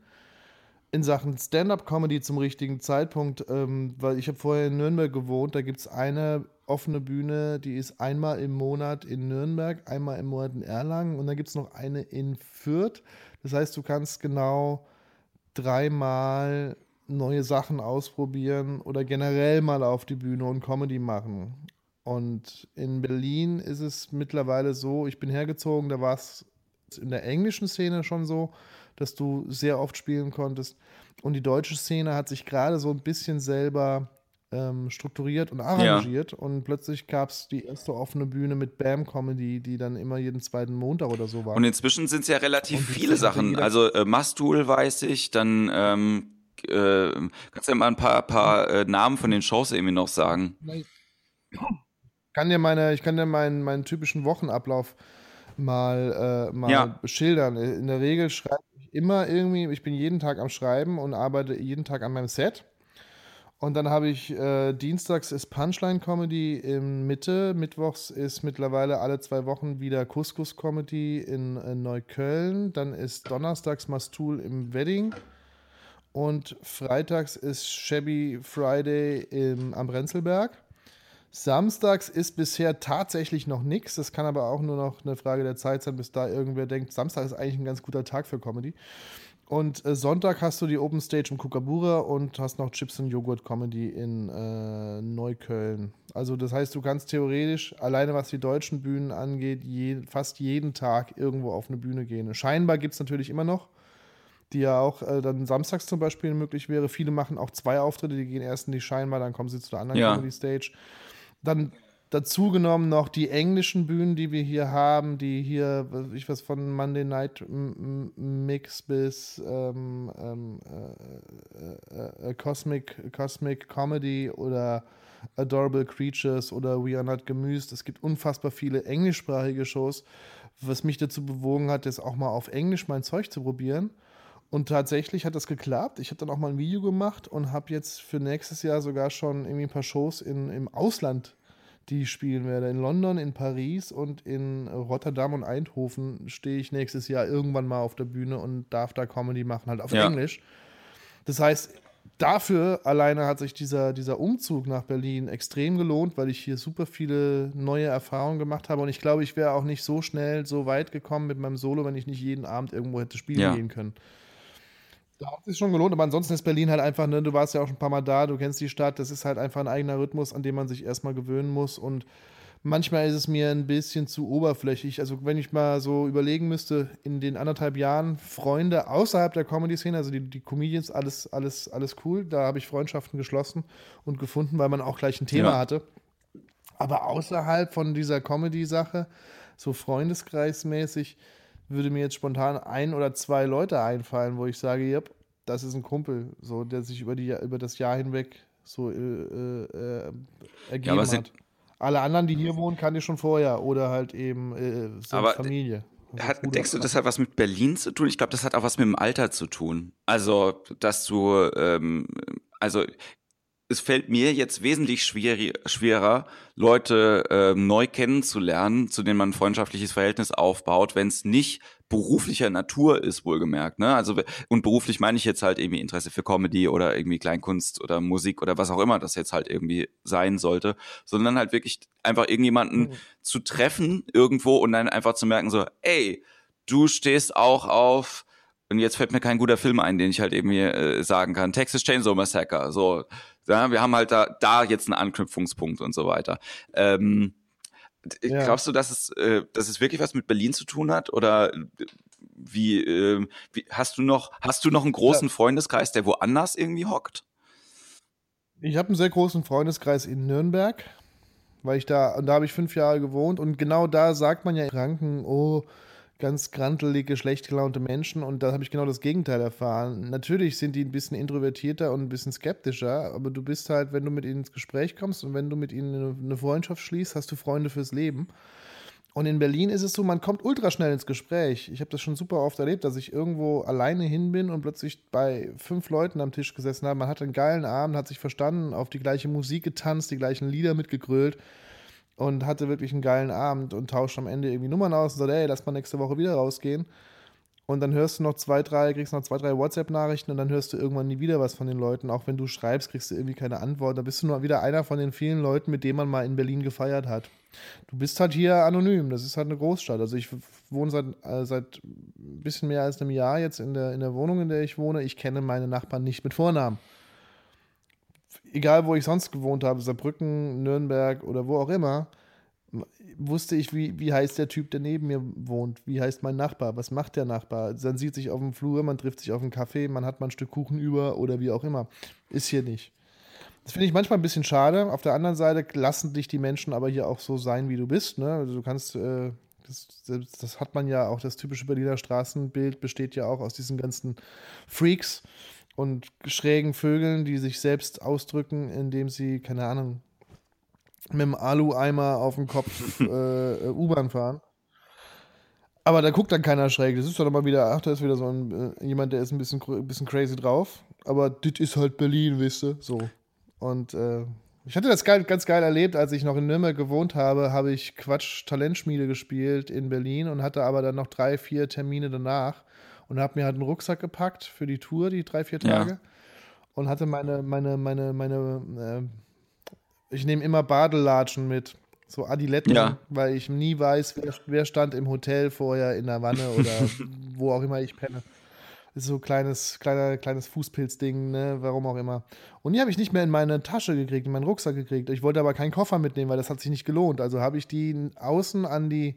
in Sachen Stand-up-Comedy zum richtigen Zeitpunkt, ähm, weil ich habe vorher in Nürnberg gewohnt. Da gibt es eine offene Bühne, die ist einmal im Monat in Nürnberg, einmal im Monat in Erlangen und dann gibt es noch eine in Fürth. Das heißt, du kannst genau dreimal neue Sachen ausprobieren oder generell mal auf die Bühne und Comedy machen. Und in Berlin ist es mittlerweile so, ich bin hergezogen, da war es in der englischen Szene schon so, dass du sehr oft spielen konntest. Und die deutsche Szene hat sich gerade so ein bisschen selber ähm, strukturiert und arrangiert. Ja. Und plötzlich gab es die erste offene Bühne mit Bam Comedy, die dann immer jeden zweiten Montag oder so war. Und inzwischen sind es ja relativ viele Sachen. Also äh, Mastul weiß ich, dann ähm, äh, kannst du ja mal ein paar, paar äh, Namen von den Shows irgendwie noch sagen. Kann dir meine, ich kann dir meinen, meinen typischen Wochenablauf mal, äh, mal ja. schildern. In der Regel schreibe ich immer irgendwie, ich bin jeden Tag am Schreiben und arbeite jeden Tag an meinem Set. Und dann habe ich äh, dienstags ist Punchline Comedy in Mitte, mittwochs ist mittlerweile alle zwei Wochen wieder Couscous Comedy in, in Neukölln, dann ist donnerstags Mastul im Wedding und freitags ist Shabby Friday im, am Renzelberg. Samstags ist bisher tatsächlich noch nichts. Das kann aber auch nur noch eine Frage der Zeit sein, bis da irgendwer denkt, Samstag ist eigentlich ein ganz guter Tag für Comedy. Und äh, Sonntag hast du die Open Stage im Kukabura und hast noch Chips und Joghurt Comedy in äh, Neukölln. Also das heißt, du kannst theoretisch, alleine was die deutschen Bühnen angeht, je, fast jeden Tag irgendwo auf eine Bühne gehen. Scheinbar gibt es natürlich immer noch, die ja auch äh, dann samstags zum Beispiel möglich wäre. Viele machen auch zwei Auftritte, die gehen erst in die Scheinbar, dann kommen sie zu der anderen ja. Comedy Stage. Dann dazu genommen noch die englischen Bühnen, die wir hier haben, die hier, ich weiß, von Monday Night Mix bis ähm, ähm, äh, äh, äh, Cosmic, Cosmic Comedy oder Adorable Creatures oder We Are Not Gemüsed. Es gibt unfassbar viele englischsprachige Shows, was mich dazu bewogen hat, jetzt auch mal auf Englisch mein Zeug zu probieren. Und tatsächlich hat das geklappt. Ich habe dann auch mal ein Video gemacht und habe jetzt für nächstes Jahr sogar schon irgendwie ein paar Shows in, im Ausland die spielen werde. In London, in Paris und in Rotterdam und Eindhoven stehe ich nächstes Jahr irgendwann mal auf der Bühne und darf da Comedy machen, halt auf ja. Englisch. Das heißt, dafür alleine hat sich dieser, dieser Umzug nach Berlin extrem gelohnt, weil ich hier super viele neue Erfahrungen gemacht habe. Und ich glaube, ich wäre auch nicht so schnell so weit gekommen mit meinem Solo, wenn ich nicht jeden Abend irgendwo hätte spielen ja. gehen können. Da hat es sich schon gelohnt, aber ansonsten ist Berlin halt einfach, ne, du warst ja auch schon ein paar Mal da, du kennst die Stadt, das ist halt einfach ein eigener Rhythmus, an dem man sich erstmal gewöhnen muss und manchmal ist es mir ein bisschen zu oberflächlich. Also wenn ich mal so überlegen müsste, in den anderthalb Jahren Freunde außerhalb der Comedy-Szene, also die, die Comedians, alles, alles, alles cool, da habe ich Freundschaften geschlossen und gefunden, weil man auch gleich ein Thema ja. hatte. Aber außerhalb von dieser Comedy-Sache, so freundeskreismäßig, würde mir jetzt spontan ein oder zwei Leute einfallen, wo ich sage, yep, das ist ein Kumpel, so, der sich über, die, über das Jahr hinweg so äh, äh, ergeben ja, hat. Alle anderen, die hier wohnen, kann ich schon vorher oder halt eben äh, sind aber Familie. Also hat, denkst du, das hat was mit Berlin zu tun? Ich glaube, das hat auch was mit dem Alter zu tun. Also, dass du, ähm, also es fällt mir jetzt wesentlich schwer, schwerer, Leute äh, neu kennenzulernen, zu denen man ein freundschaftliches Verhältnis aufbaut, wenn es nicht beruflicher Natur ist, wohlgemerkt. Ne? Also und beruflich meine ich jetzt halt irgendwie Interesse für Comedy oder irgendwie Kleinkunst oder Musik oder was auch immer das jetzt halt irgendwie sein sollte, sondern halt wirklich einfach irgendjemanden mhm. zu treffen irgendwo und dann einfach zu merken so, ey, du stehst auch auf und jetzt fällt mir kein guter Film ein, den ich halt irgendwie äh, sagen kann. Texas Chainsaw Massacre. So, ja, wir haben halt da, da jetzt einen Anknüpfungspunkt und so weiter. Ähm, ja. Glaubst du, dass es, äh, dass es wirklich was mit Berlin zu tun hat? Oder wie, äh, wie hast du noch, hast du noch einen großen ja. Freundeskreis, der woanders irgendwie hockt? Ich habe einen sehr großen Freundeskreis in Nürnberg, weil ich da, und da habe ich fünf Jahre gewohnt und genau da sagt man ja in Franken, oh, ganz grantelige, schlecht gelaunte Menschen und da habe ich genau das Gegenteil erfahren. Natürlich sind die ein bisschen introvertierter und ein bisschen skeptischer, aber du bist halt, wenn du mit ihnen ins Gespräch kommst und wenn du mit ihnen eine Freundschaft schließt, hast du Freunde fürs Leben. Und in Berlin ist es so, man kommt ultra schnell ins Gespräch. Ich habe das schon super oft erlebt, dass ich irgendwo alleine hin bin und plötzlich bei fünf Leuten am Tisch gesessen habe. Man hat einen geilen Abend, hat sich verstanden, auf die gleiche Musik getanzt, die gleichen Lieder mitgegrölt und hatte wirklich einen geilen Abend und tauscht am Ende irgendwie Nummern aus und sagt, ey, lass mal nächste Woche wieder rausgehen. Und dann hörst du noch zwei, drei, kriegst noch zwei, drei WhatsApp-Nachrichten und dann hörst du irgendwann nie wieder was von den Leuten. Auch wenn du schreibst, kriegst du irgendwie keine Antwort. Da bist du nur wieder einer von den vielen Leuten, mit denen man mal in Berlin gefeiert hat. Du bist halt hier anonym. Das ist halt eine Großstadt. Also ich wohne seit, äh, seit ein bisschen mehr als einem Jahr jetzt in der, in der Wohnung, in der ich wohne. Ich kenne meine Nachbarn nicht mit Vornamen egal wo ich sonst gewohnt habe, Saarbrücken, Nürnberg oder wo auch immer, wusste ich, wie, wie heißt der Typ, der neben mir wohnt, wie heißt mein Nachbar, was macht der Nachbar. Man sieht sich auf dem Flur, man trifft sich auf dem Café, man hat mal ein Stück Kuchen über oder wie auch immer. Ist hier nicht. Das finde ich manchmal ein bisschen schade. Auf der anderen Seite lassen dich die Menschen aber hier auch so sein, wie du bist. Ne? Also du kannst, äh, das, das, hat man ja auch, das typische Berliner Straßenbild besteht ja auch aus diesen ganzen Freaks und schrägen Vögeln, die sich selbst ausdrücken, indem sie, keine Ahnung, mit dem Alu-Eimer auf dem Kopf äh, U-Bahn fahren. Aber da guckt dann keiner schräg. Das ist doch mal wieder, ach, da ist wieder so ein, äh, jemand, der ist ein bisschen, bisschen crazy drauf. Aber das ist halt Berlin, wisst ihr? So. Und äh, ich hatte das geil, ganz geil erlebt, als ich noch in Nürnberg gewohnt habe, habe ich Quatsch Talentschmiede gespielt in Berlin und hatte aber dann noch drei, vier Termine danach und habe mir halt einen Rucksack gepackt für die Tour, die drei, vier Tage. Ja. Und hatte meine, meine, meine, meine, äh, ich nehme immer Badelatschen mit. So Adiletten, ja. weil ich nie weiß, wer, wer, stand im Hotel vorher in der Wanne oder wo auch immer ich penne. Das ist so ein kleines, kleiner, kleines Fußpilzding, ne, warum auch immer. Und die habe ich nicht mehr in meine Tasche gekriegt, in meinen Rucksack gekriegt. Ich wollte aber keinen Koffer mitnehmen, weil das hat sich nicht gelohnt. Also habe ich die außen an die,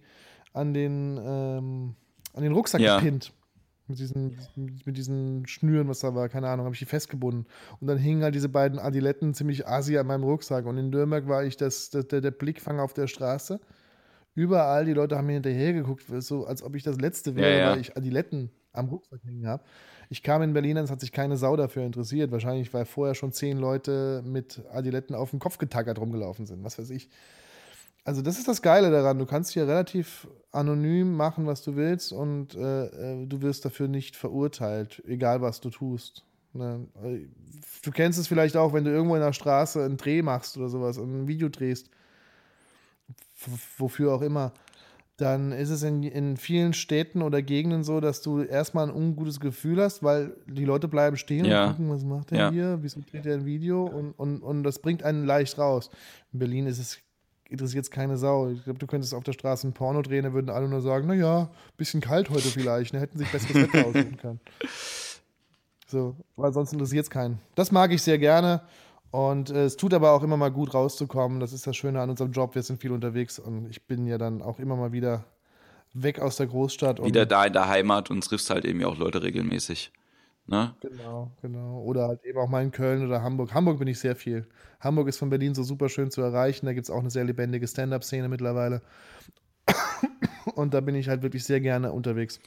an den, ähm, an den Rucksack ja. gepinnt mit diesen, mit diesen Schnüren, was da war, keine Ahnung, habe ich die festgebunden. Und dann hingen halt diese beiden Adiletten ziemlich asi an meinem Rucksack. Und in Nürnberg war ich das, das der, der Blickfang auf der Straße. Überall, die Leute haben mir hinterher geguckt, so als ob ich das Letzte wäre, ja, ja. weil ich Adiletten am Rucksack hängen habe. Ich kam in Berlin, es hat sich keine Sau dafür interessiert. Wahrscheinlich, weil vorher schon zehn Leute mit Adiletten auf dem Kopf getackert rumgelaufen sind, was weiß ich. Also das ist das Geile daran. Du kannst hier relativ anonym machen, was du willst und äh, äh, du wirst dafür nicht verurteilt, egal was du tust. Ne? Du kennst es vielleicht auch, wenn du irgendwo in der Straße einen Dreh machst oder sowas und ein Video drehst, wofür auch immer, dann ist es in, in vielen Städten oder Gegenden so, dass du erstmal ein ungutes Gefühl hast, weil die Leute bleiben stehen ja. und gucken, was macht der ja. hier, wieso dreht er ein Video und, und, und das bringt einen leicht raus. In Berlin ist es interessiert es keine Sau. Ich glaube, du könntest auf der Straße ein Porno drehen, da würden alle nur sagen, naja, bisschen kalt heute vielleicht, ne? hätten sich besseres Wetter aussuchen können. So, weil sonst interessiert es keinen. Das mag ich sehr gerne. Und äh, es tut aber auch immer mal gut rauszukommen. Das ist das Schöne an unserem Job. Wir sind viel unterwegs und ich bin ja dann auch immer mal wieder weg aus der Großstadt. Wieder da in der Heimat und triffst halt eben auch Leute regelmäßig. Ne? Genau, genau. Oder halt eben auch mal in Köln oder Hamburg. Hamburg bin ich sehr viel. Hamburg ist von Berlin so super schön zu erreichen. Da gibt es auch eine sehr lebendige Stand-up-Szene mittlerweile. Und da bin ich halt wirklich sehr gerne unterwegs.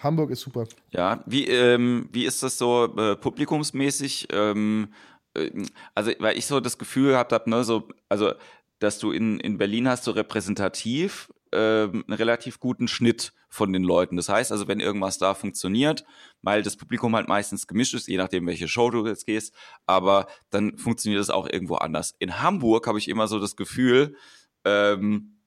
Hamburg ist super. Ja, wie, ähm, wie ist das so äh, publikumsmäßig? Ähm, äh, also, weil ich so das Gefühl gehabt habe, ne, so, also, dass du in, in Berlin hast, so repräsentativ äh, einen relativ guten Schnitt von den Leuten. Das heißt also, wenn irgendwas da funktioniert, weil das Publikum halt meistens gemischt ist, je nachdem, welche Show du jetzt gehst, aber dann funktioniert es auch irgendwo anders. In Hamburg habe ich immer so das Gefühl, ähm,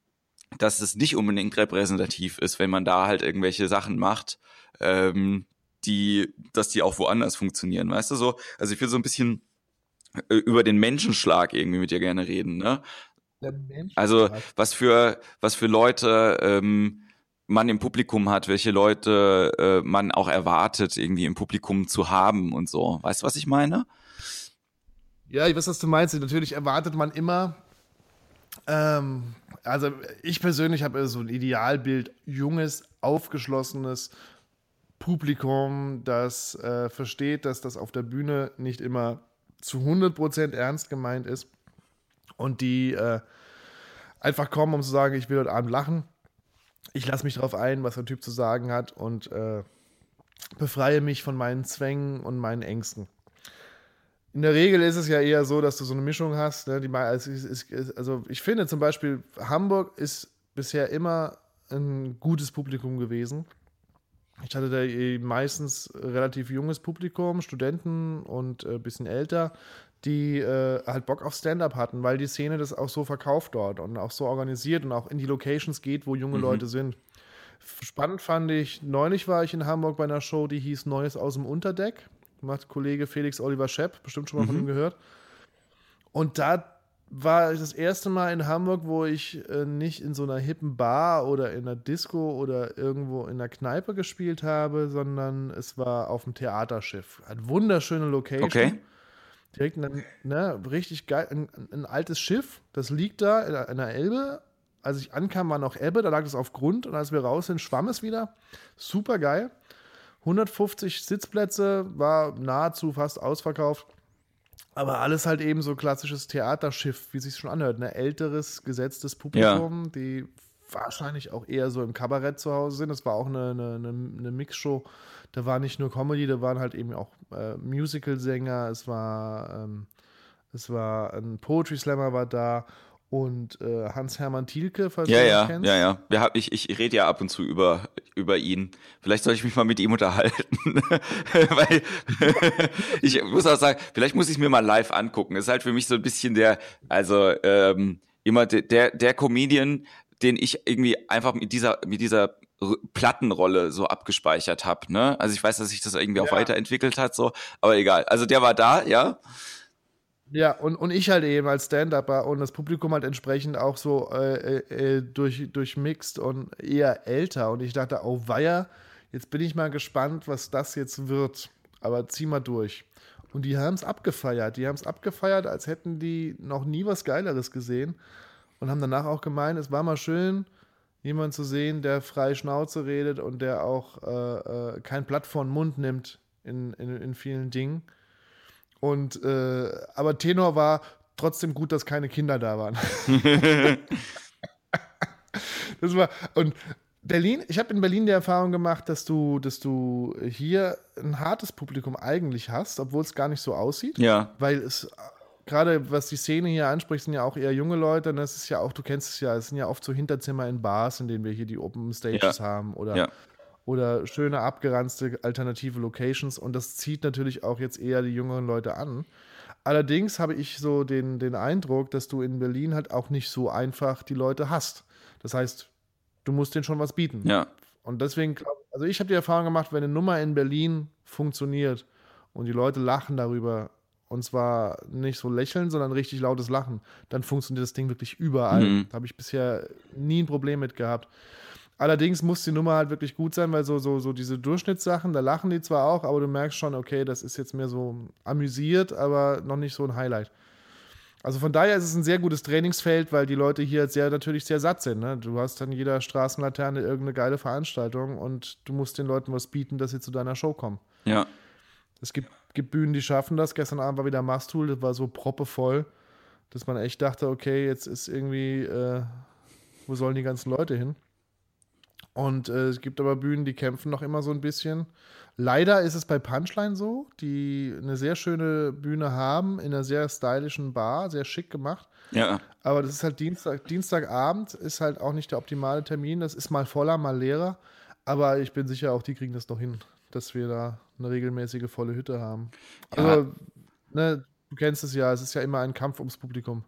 dass es nicht unbedingt repräsentativ ist, wenn man da halt irgendwelche Sachen macht, ähm, die, dass die auch woanders funktionieren, weißt du so? Also ich will so ein bisschen äh, über den Menschenschlag irgendwie mit dir gerne reden, ne? Also was für was für Leute ähm, man im Publikum hat, welche Leute äh, man auch erwartet, irgendwie im Publikum zu haben und so. Weißt du, was ich meine? Ja, ich weiß, was du meinst. Natürlich erwartet man immer, ähm, also ich persönlich habe so ein Idealbild, junges, aufgeschlossenes Publikum, das äh, versteht, dass das auf der Bühne nicht immer zu 100% ernst gemeint ist und die äh, einfach kommen, um zu sagen, ich will heute Abend lachen ich lasse mich darauf ein, was der Typ zu sagen hat und äh, befreie mich von meinen Zwängen und meinen Ängsten. In der Regel ist es ja eher so, dass du so eine Mischung hast. Ne, die, also, also ich finde zum Beispiel, Hamburg ist bisher immer ein gutes Publikum gewesen. Ich hatte da eh meistens relativ junges Publikum, Studenten und ein äh, bisschen älter, die äh, halt Bock auf Stand-up hatten, weil die Szene das auch so verkauft dort und auch so organisiert und auch in die Locations geht, wo junge mhm. Leute sind. Spannend fand ich, neulich war ich in Hamburg bei einer Show, die hieß Neues aus dem Unterdeck. Macht Kollege Felix Oliver Schepp, bestimmt schon mal mhm. von ihm gehört. Und da war das erste Mal in Hamburg, wo ich äh, nicht in so einer hippen Bar oder in einer Disco oder irgendwo in einer Kneipe gespielt habe, sondern es war auf dem Theaterschiff. Eine wunderschöne Location. Okay direkt ein ne, richtig geil, ein, ein, altes Schiff, das liegt da in der Elbe. Als ich ankam, war noch Elbe, da lag es auf Grund und als wir raus sind, schwamm es wieder. Super geil. 150 Sitzplätze, war nahezu fast ausverkauft. Aber alles halt eben so klassisches Theaterschiff, wie sich schon anhört. Ne? Älteres, gesetztes Publikum, ja. die wahrscheinlich auch eher so im Kabarett zu Hause sind. Das war auch eine, eine, eine Mixshow. Da war nicht nur Comedy, da waren halt eben auch äh, Musical-Sänger, es war, ähm, es war ein Poetry Slammer war da und äh, Hans-Hermann Thielke, falls ja, du ja, kennst. Ja, ja, ja. Ich, ich rede ja ab und zu über, über ihn. Vielleicht soll ich mich mal mit ihm unterhalten. Weil ich muss auch sagen, vielleicht muss ich mir mal live angucken. ist halt für mich so ein bisschen der, also ähm, immer der, der Comedian, den ich irgendwie einfach mit dieser, mit dieser Plattenrolle so abgespeichert habe. Ne? Also ich weiß, dass sich das irgendwie auch weiterentwickelt hat, so, aber egal. Also der war da, ja. Ja, und, und ich halt eben als Stand-Upper und das Publikum halt entsprechend auch so äh, äh, durch, durchmixt und eher älter. Und ich dachte, oh weia, jetzt bin ich mal gespannt, was das jetzt wird. Aber zieh mal durch. Und die haben es abgefeiert. Die haben es abgefeiert, als hätten die noch nie was Geileres gesehen. Und haben danach auch gemeint, es war mal schön, jemanden zu sehen, der frei Schnauze redet und der auch äh, äh, kein Blatt vor den Mund nimmt in, in, in vielen Dingen. Und äh, aber Tenor war trotzdem gut, dass keine Kinder da waren. das war und Berlin, ich habe in Berlin die Erfahrung gemacht, dass du, dass du hier ein hartes Publikum eigentlich hast, obwohl es gar nicht so aussieht. Ja. Weil es gerade was die Szene hier anspricht, sind ja auch eher junge Leute. Und das ist ja auch, du kennst es ja, es sind ja oft so Hinterzimmer in Bars, in denen wir hier die Open Stages ja. haben oder ja oder schöne abgeranzte alternative Locations und das zieht natürlich auch jetzt eher die jüngeren Leute an. Allerdings habe ich so den, den Eindruck, dass du in Berlin halt auch nicht so einfach die Leute hast. Das heißt, du musst denen schon was bieten. Ja. Und deswegen, also ich habe die Erfahrung gemacht, wenn eine Nummer in Berlin funktioniert und die Leute lachen darüber, und zwar nicht so lächeln, sondern richtig lautes Lachen, dann funktioniert das Ding wirklich überall. Mhm. Da habe ich bisher nie ein Problem mit gehabt. Allerdings muss die Nummer halt wirklich gut sein, weil so, so, so diese Durchschnittssachen, da lachen die zwar auch, aber du merkst schon, okay, das ist jetzt mehr so amüsiert, aber noch nicht so ein Highlight. Also von daher ist es ein sehr gutes Trainingsfeld, weil die Leute hier sehr natürlich sehr satt sind. Ne? Du hast an jeder Straßenlaterne irgendeine geile Veranstaltung und du musst den Leuten was bieten, dass sie zu deiner Show kommen. Ja. Es gibt, gibt Bühnen, die schaffen das. Gestern Abend war wieder Mastul, das war so proppevoll, dass man echt dachte, okay, jetzt ist irgendwie, äh, wo sollen die ganzen Leute hin? Und äh, es gibt aber Bühnen, die kämpfen noch immer so ein bisschen. Leider ist es bei Punchline so, die eine sehr schöne Bühne haben, in einer sehr stylischen Bar, sehr schick gemacht. Ja. Aber das ist halt Dienstag, Dienstagabend, ist halt auch nicht der optimale Termin. Das ist mal voller, mal leerer. Aber ich bin sicher, auch die kriegen das noch hin, dass wir da eine regelmäßige volle Hütte haben. Also, ja. ne, du kennst es ja, es ist ja immer ein Kampf ums Publikum.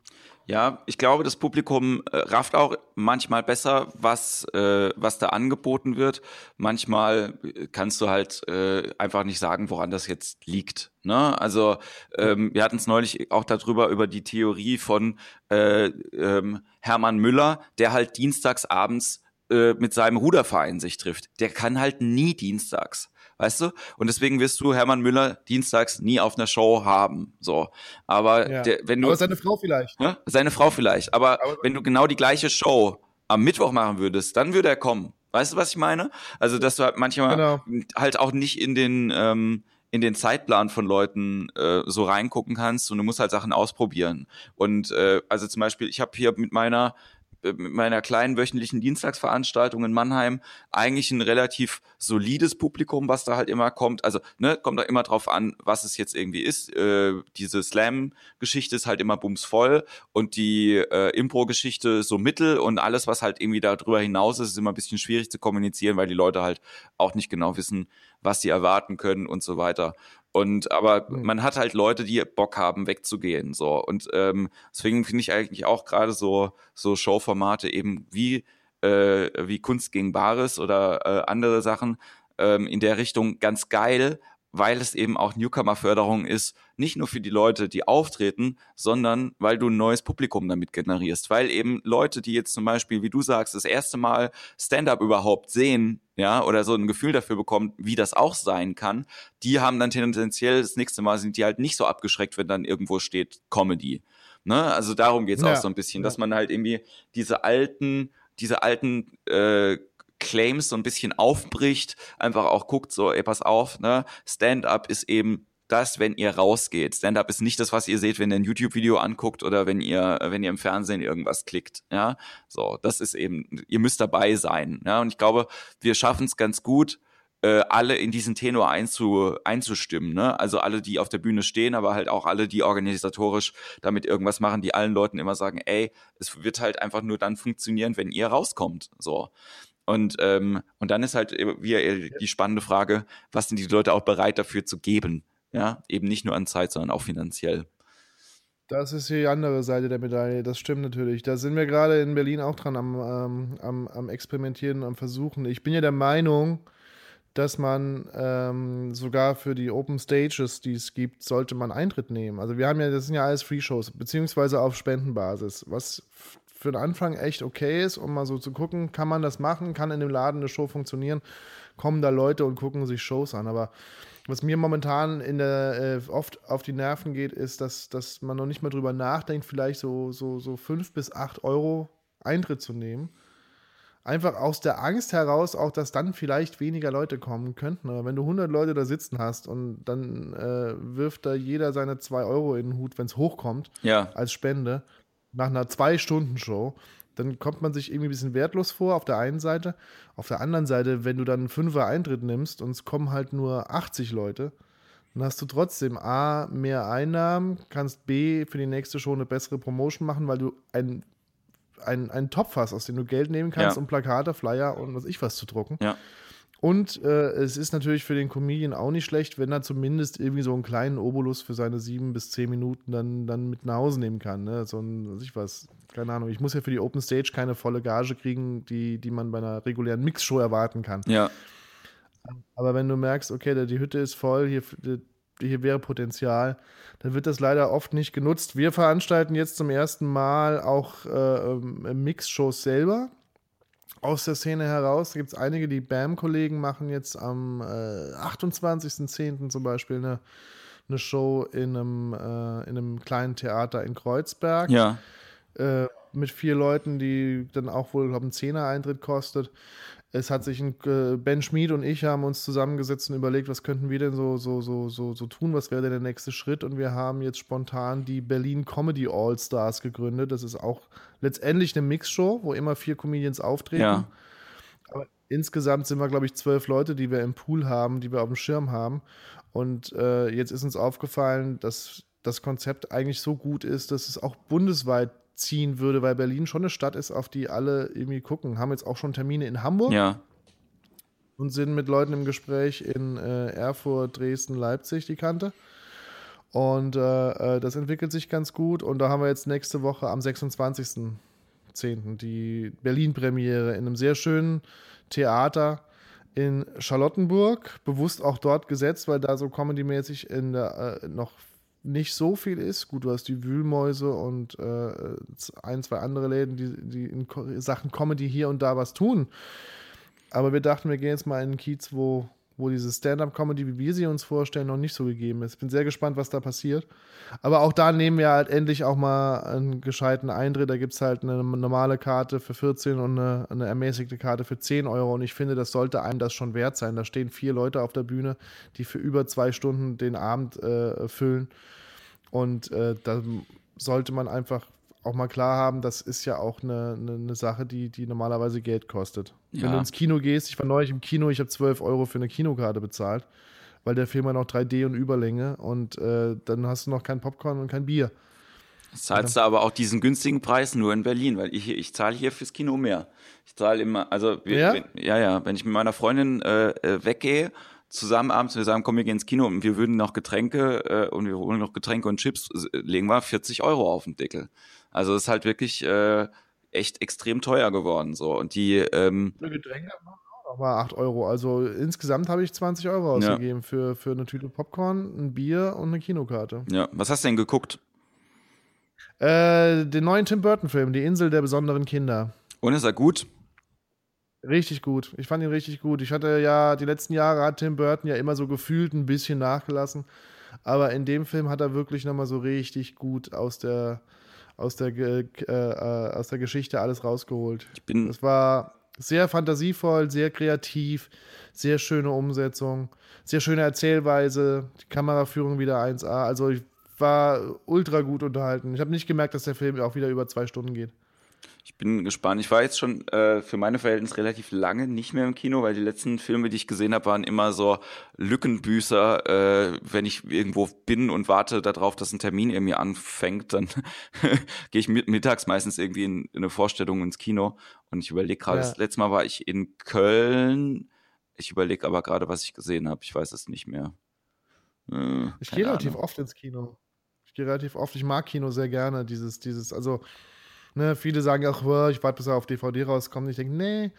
Ja, ich glaube, das Publikum äh, rafft auch manchmal besser, was, äh, was da angeboten wird. Manchmal äh, kannst du halt äh, einfach nicht sagen, woran das jetzt liegt. Ne? Also ähm, wir hatten es neulich auch darüber, über die Theorie von äh, ähm, Hermann Müller, der halt dienstags abends äh, mit seinem Ruderverein sich trifft. Der kann halt nie dienstags weißt du? Und deswegen wirst du Hermann Müller dienstags nie auf einer Show haben, so. Aber ja. der, wenn du. Aber seine Frau vielleicht. Ne? Seine Frau vielleicht. Aber, Aber wenn du genau die gleiche Show am Mittwoch machen würdest, dann würde er kommen. Weißt du, was ich meine? Also, dass du halt manchmal genau. halt auch nicht in den, ähm, in den Zeitplan von Leuten äh, so reingucken kannst und du musst halt Sachen ausprobieren. Und äh, also zum Beispiel, ich habe hier mit meiner mit meiner kleinen wöchentlichen Dienstagsveranstaltung in Mannheim eigentlich ein relativ solides Publikum, was da halt immer kommt. Also, ne, kommt da immer drauf an, was es jetzt irgendwie ist. Äh, diese Slam-Geschichte ist halt immer bumsvoll und die äh, Impro-Geschichte so mittel und alles, was halt irgendwie darüber hinaus ist, ist immer ein bisschen schwierig zu kommunizieren, weil die Leute halt auch nicht genau wissen, was sie erwarten können und so weiter. Und aber mhm. man hat halt Leute, die Bock haben, wegzugehen. So. Und ähm, deswegen finde ich eigentlich auch gerade so, so Showformate eben wie, äh, wie Kunst gegen Bares oder äh, andere Sachen ähm, in der Richtung ganz geil, weil es eben auch Newcomer-Förderung ist, nicht nur für die Leute, die auftreten, sondern weil du ein neues Publikum damit generierst. Weil eben Leute, die jetzt zum Beispiel, wie du sagst, das erste Mal Stand-up überhaupt sehen, ja, oder so ein Gefühl dafür bekommen, wie das auch sein kann, die haben dann tendenziell das nächste Mal sind die halt nicht so abgeschreckt, wenn dann irgendwo steht Comedy. Ne? Also darum geht's ja. auch so ein bisschen, dass man halt irgendwie diese alten, diese alten äh, Claims so ein bisschen aufbricht, einfach auch guckt, so, ey, pass auf, ne, Stand-up ist eben das, wenn ihr rausgeht. Stand-up ist nicht das, was ihr seht, wenn ihr ein YouTube-Video anguckt oder wenn ihr, wenn ihr im Fernsehen irgendwas klickt. Ja, so, das ist eben, ihr müsst dabei sein. Ja, und ich glaube, wir schaffen es ganz gut, äh, alle in diesen Tenor einzu, einzustimmen. Ne? Also alle, die auf der Bühne stehen, aber halt auch alle, die organisatorisch damit irgendwas machen, die allen Leuten immer sagen, ey, es wird halt einfach nur dann funktionieren, wenn ihr rauskommt. So. Und, ähm, und dann ist halt wieder die spannende Frage, was sind die Leute auch bereit dafür zu geben? Ja, eben nicht nur an Zeit, sondern auch finanziell. Das ist die andere Seite der Medaille, das stimmt natürlich. Da sind wir gerade in Berlin auch dran am, ähm, am, am Experimentieren, am Versuchen. Ich bin ja der Meinung, dass man ähm, sogar für die Open Stages, die es gibt, sollte man Eintritt nehmen. Also wir haben ja, das sind ja alles Free-Shows, beziehungsweise auf Spendenbasis, was für den Anfang echt okay ist, um mal so zu gucken, kann man das machen, kann in dem Laden eine Show funktionieren, kommen da Leute und gucken sich Shows an. Aber was mir momentan in der, äh, oft auf die Nerven geht, ist, dass, dass man noch nicht mal drüber nachdenkt, vielleicht so, so, so fünf bis acht Euro Eintritt zu nehmen einfach aus der Angst heraus, auch dass dann vielleicht weniger Leute kommen könnten. Aber wenn du 100 Leute da sitzen hast und dann äh, wirft da jeder seine 2 Euro in den Hut, wenn es hochkommt, ja. als Spende, nach einer 2-Stunden-Show, dann kommt man sich irgendwie ein bisschen wertlos vor auf der einen Seite. Auf der anderen Seite, wenn du dann einen Fünfer Eintritt nimmst und es kommen halt nur 80 Leute, dann hast du trotzdem A, mehr Einnahmen, kannst B, für die nächste Show eine bessere Promotion machen, weil du ein ein, einen Topf hast, aus dem du Geld nehmen kannst, ja. um Plakate, Flyer und was ich was zu drucken. Ja. Und äh, es ist natürlich für den Comedian auch nicht schlecht, wenn er zumindest irgendwie so einen kleinen Obolus für seine sieben bis zehn Minuten dann, dann mit nach Hause nehmen kann. Ne? So ein, was ich was, keine Ahnung. Ich muss ja für die Open Stage keine volle Gage kriegen, die, die man bei einer regulären Mixshow erwarten kann. Ja. Aber wenn du merkst, okay, die Hütte ist voll, hier, hier wäre Potenzial, dann wird das leider oft nicht genutzt. Wir veranstalten jetzt zum ersten Mal auch äh, ähm, Mix-Shows selber aus der Szene heraus. Da gibt es einige, die BAM-Kollegen machen jetzt am äh, 28.10. zum Beispiel eine, eine Show in einem, äh, in einem kleinen Theater in Kreuzberg. Ja. Äh, mit vier Leuten, die dann auch wohl, glaube ich, einen Zehner-Eintritt kostet es hat sich ein, äh, Ben Schmid und ich haben uns zusammengesetzt und überlegt, was könnten wir denn so, so, so, so, so tun, was wäre denn der nächste Schritt? Und wir haben jetzt spontan die Berlin Comedy All Stars gegründet. Das ist auch letztendlich eine Mixshow, wo immer vier Comedians auftreten. Ja. Aber insgesamt sind wir, glaube ich, zwölf Leute, die wir im Pool haben, die wir auf dem Schirm haben. Und äh, jetzt ist uns aufgefallen, dass das Konzept eigentlich so gut ist, dass es auch bundesweit ziehen würde, weil Berlin schon eine Stadt ist, auf die alle irgendwie gucken. Haben jetzt auch schon Termine in Hamburg. Ja. Und sind mit Leuten im Gespräch in äh, Erfurt, Dresden, Leipzig, die kannte. Und äh, äh das entwickelt sich ganz gut. Und da haben wir jetzt nächste Woche am 26.10. die Berlin-Premiere in einem sehr schönen Theater in Charlottenburg. Bewusst auch dort gesetzt, weil da so comedy-mäßig in der, äh, noch nicht so viel ist. Gut, du hast die Wühlmäuse und äh, ein, zwei andere Läden, die, die in Sachen Comedy hier und da was tun. Aber wir dachten, wir gehen jetzt mal in einen Kiez, wo, wo diese Stand-up-Comedy, wie wir sie uns vorstellen, noch nicht so gegeben ist. Bin sehr gespannt, was da passiert. Aber auch da nehmen wir halt endlich auch mal einen gescheiten Eintritt. Da gibt es halt eine normale Karte für 14 und eine, eine, ermäßigte Karte für 10 Euro. Und ich finde, das sollte einem das schon wert sein. Da stehen vier Leute auf der Bühne, die für über zwei Stunden den Abend äh, füllen. Und äh, da sollte man einfach auch mal klar haben, das ist ja auch eine, eine, eine Sache, die, die normalerweise Geld kostet. Ja. Wenn du ins Kino gehst, ich war neulich im Kino, ich habe 12 Euro für eine Kinokarte bezahlt, weil der Film hat noch 3D und Überlänge und äh, dann hast du noch kein Popcorn und kein Bier. Zahlst du aber auch diesen günstigen Preis nur in Berlin, weil ich, ich zahle hier fürs Kino mehr. Ich zahle immer, also wir, ja? Wenn, ja, ja, wenn ich mit meiner Freundin äh, äh weggehe zusammen abends, wir sagen, komm, wir gehen ins Kino und wir würden noch Getränke äh, und wir holen noch Getränke und Chips, legen wir 40 Euro auf den Deckel. Also es ist halt wirklich äh, echt extrem teuer geworden. So. Und die ähm, Getränke auch mal 8 Euro. Also insgesamt habe ich 20 Euro ausgegeben ja. für, für eine Tüte Popcorn, ein Bier und eine Kinokarte. Ja, was hast du denn geguckt? Äh, den neuen Tim Burton-Film, Die Insel der besonderen Kinder. Und ist er gut? Richtig gut. Ich fand ihn richtig gut. Ich hatte ja, die letzten Jahre hat Tim Burton ja immer so gefühlt ein bisschen nachgelassen. Aber in dem Film hat er wirklich nochmal so richtig gut aus der, aus der, äh, äh, aus der Geschichte alles rausgeholt. Ich bin. Es war Sehr fantasievoll, sehr kreativ, sehr schöne Umsetzung, sehr schöne Erzählweise, die Kameraführung wieder 1A. Also ich war ultra gut unterhalten. Ich habe nicht gemerkt, dass der Film auch wieder über zwei Stunden geht. Ich bin gespannt. Ich war jetzt schon äh, für meine Verhältnisse relativ lange nicht mehr im Kino, weil die letzten Filme, die ich gesehen habe, waren immer so Lückenbüßer. Äh, wenn ich irgendwo bin und warte darauf, dass ein Termin irgendwie anfängt, dann gehe ich mit, mittags meistens irgendwie in, in, eine Vorstellung ins Kino. Und ich überlege gerade, ja. das letzte Mal war ich in Köln. Ich überlege aber gerade, was ich gesehen habe. Ich weiß es nicht mehr. Äh, ich gehe relativ oft ins Kino. Ich gehe relativ oft. Ich mag Kino sehr gerne. Dieses, dieses, also Ne, viele sagen auch, ich warte, bis er auf DVD rauskommt. Ich denke, nee,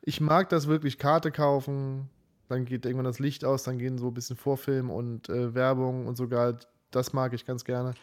ich mag das wirklich, Karte kaufen, dann geht irgendwann das Licht aus, dann gehen so ein bisschen Vorfilm und äh, Werbung und sogar, das mag ich ganz gerne.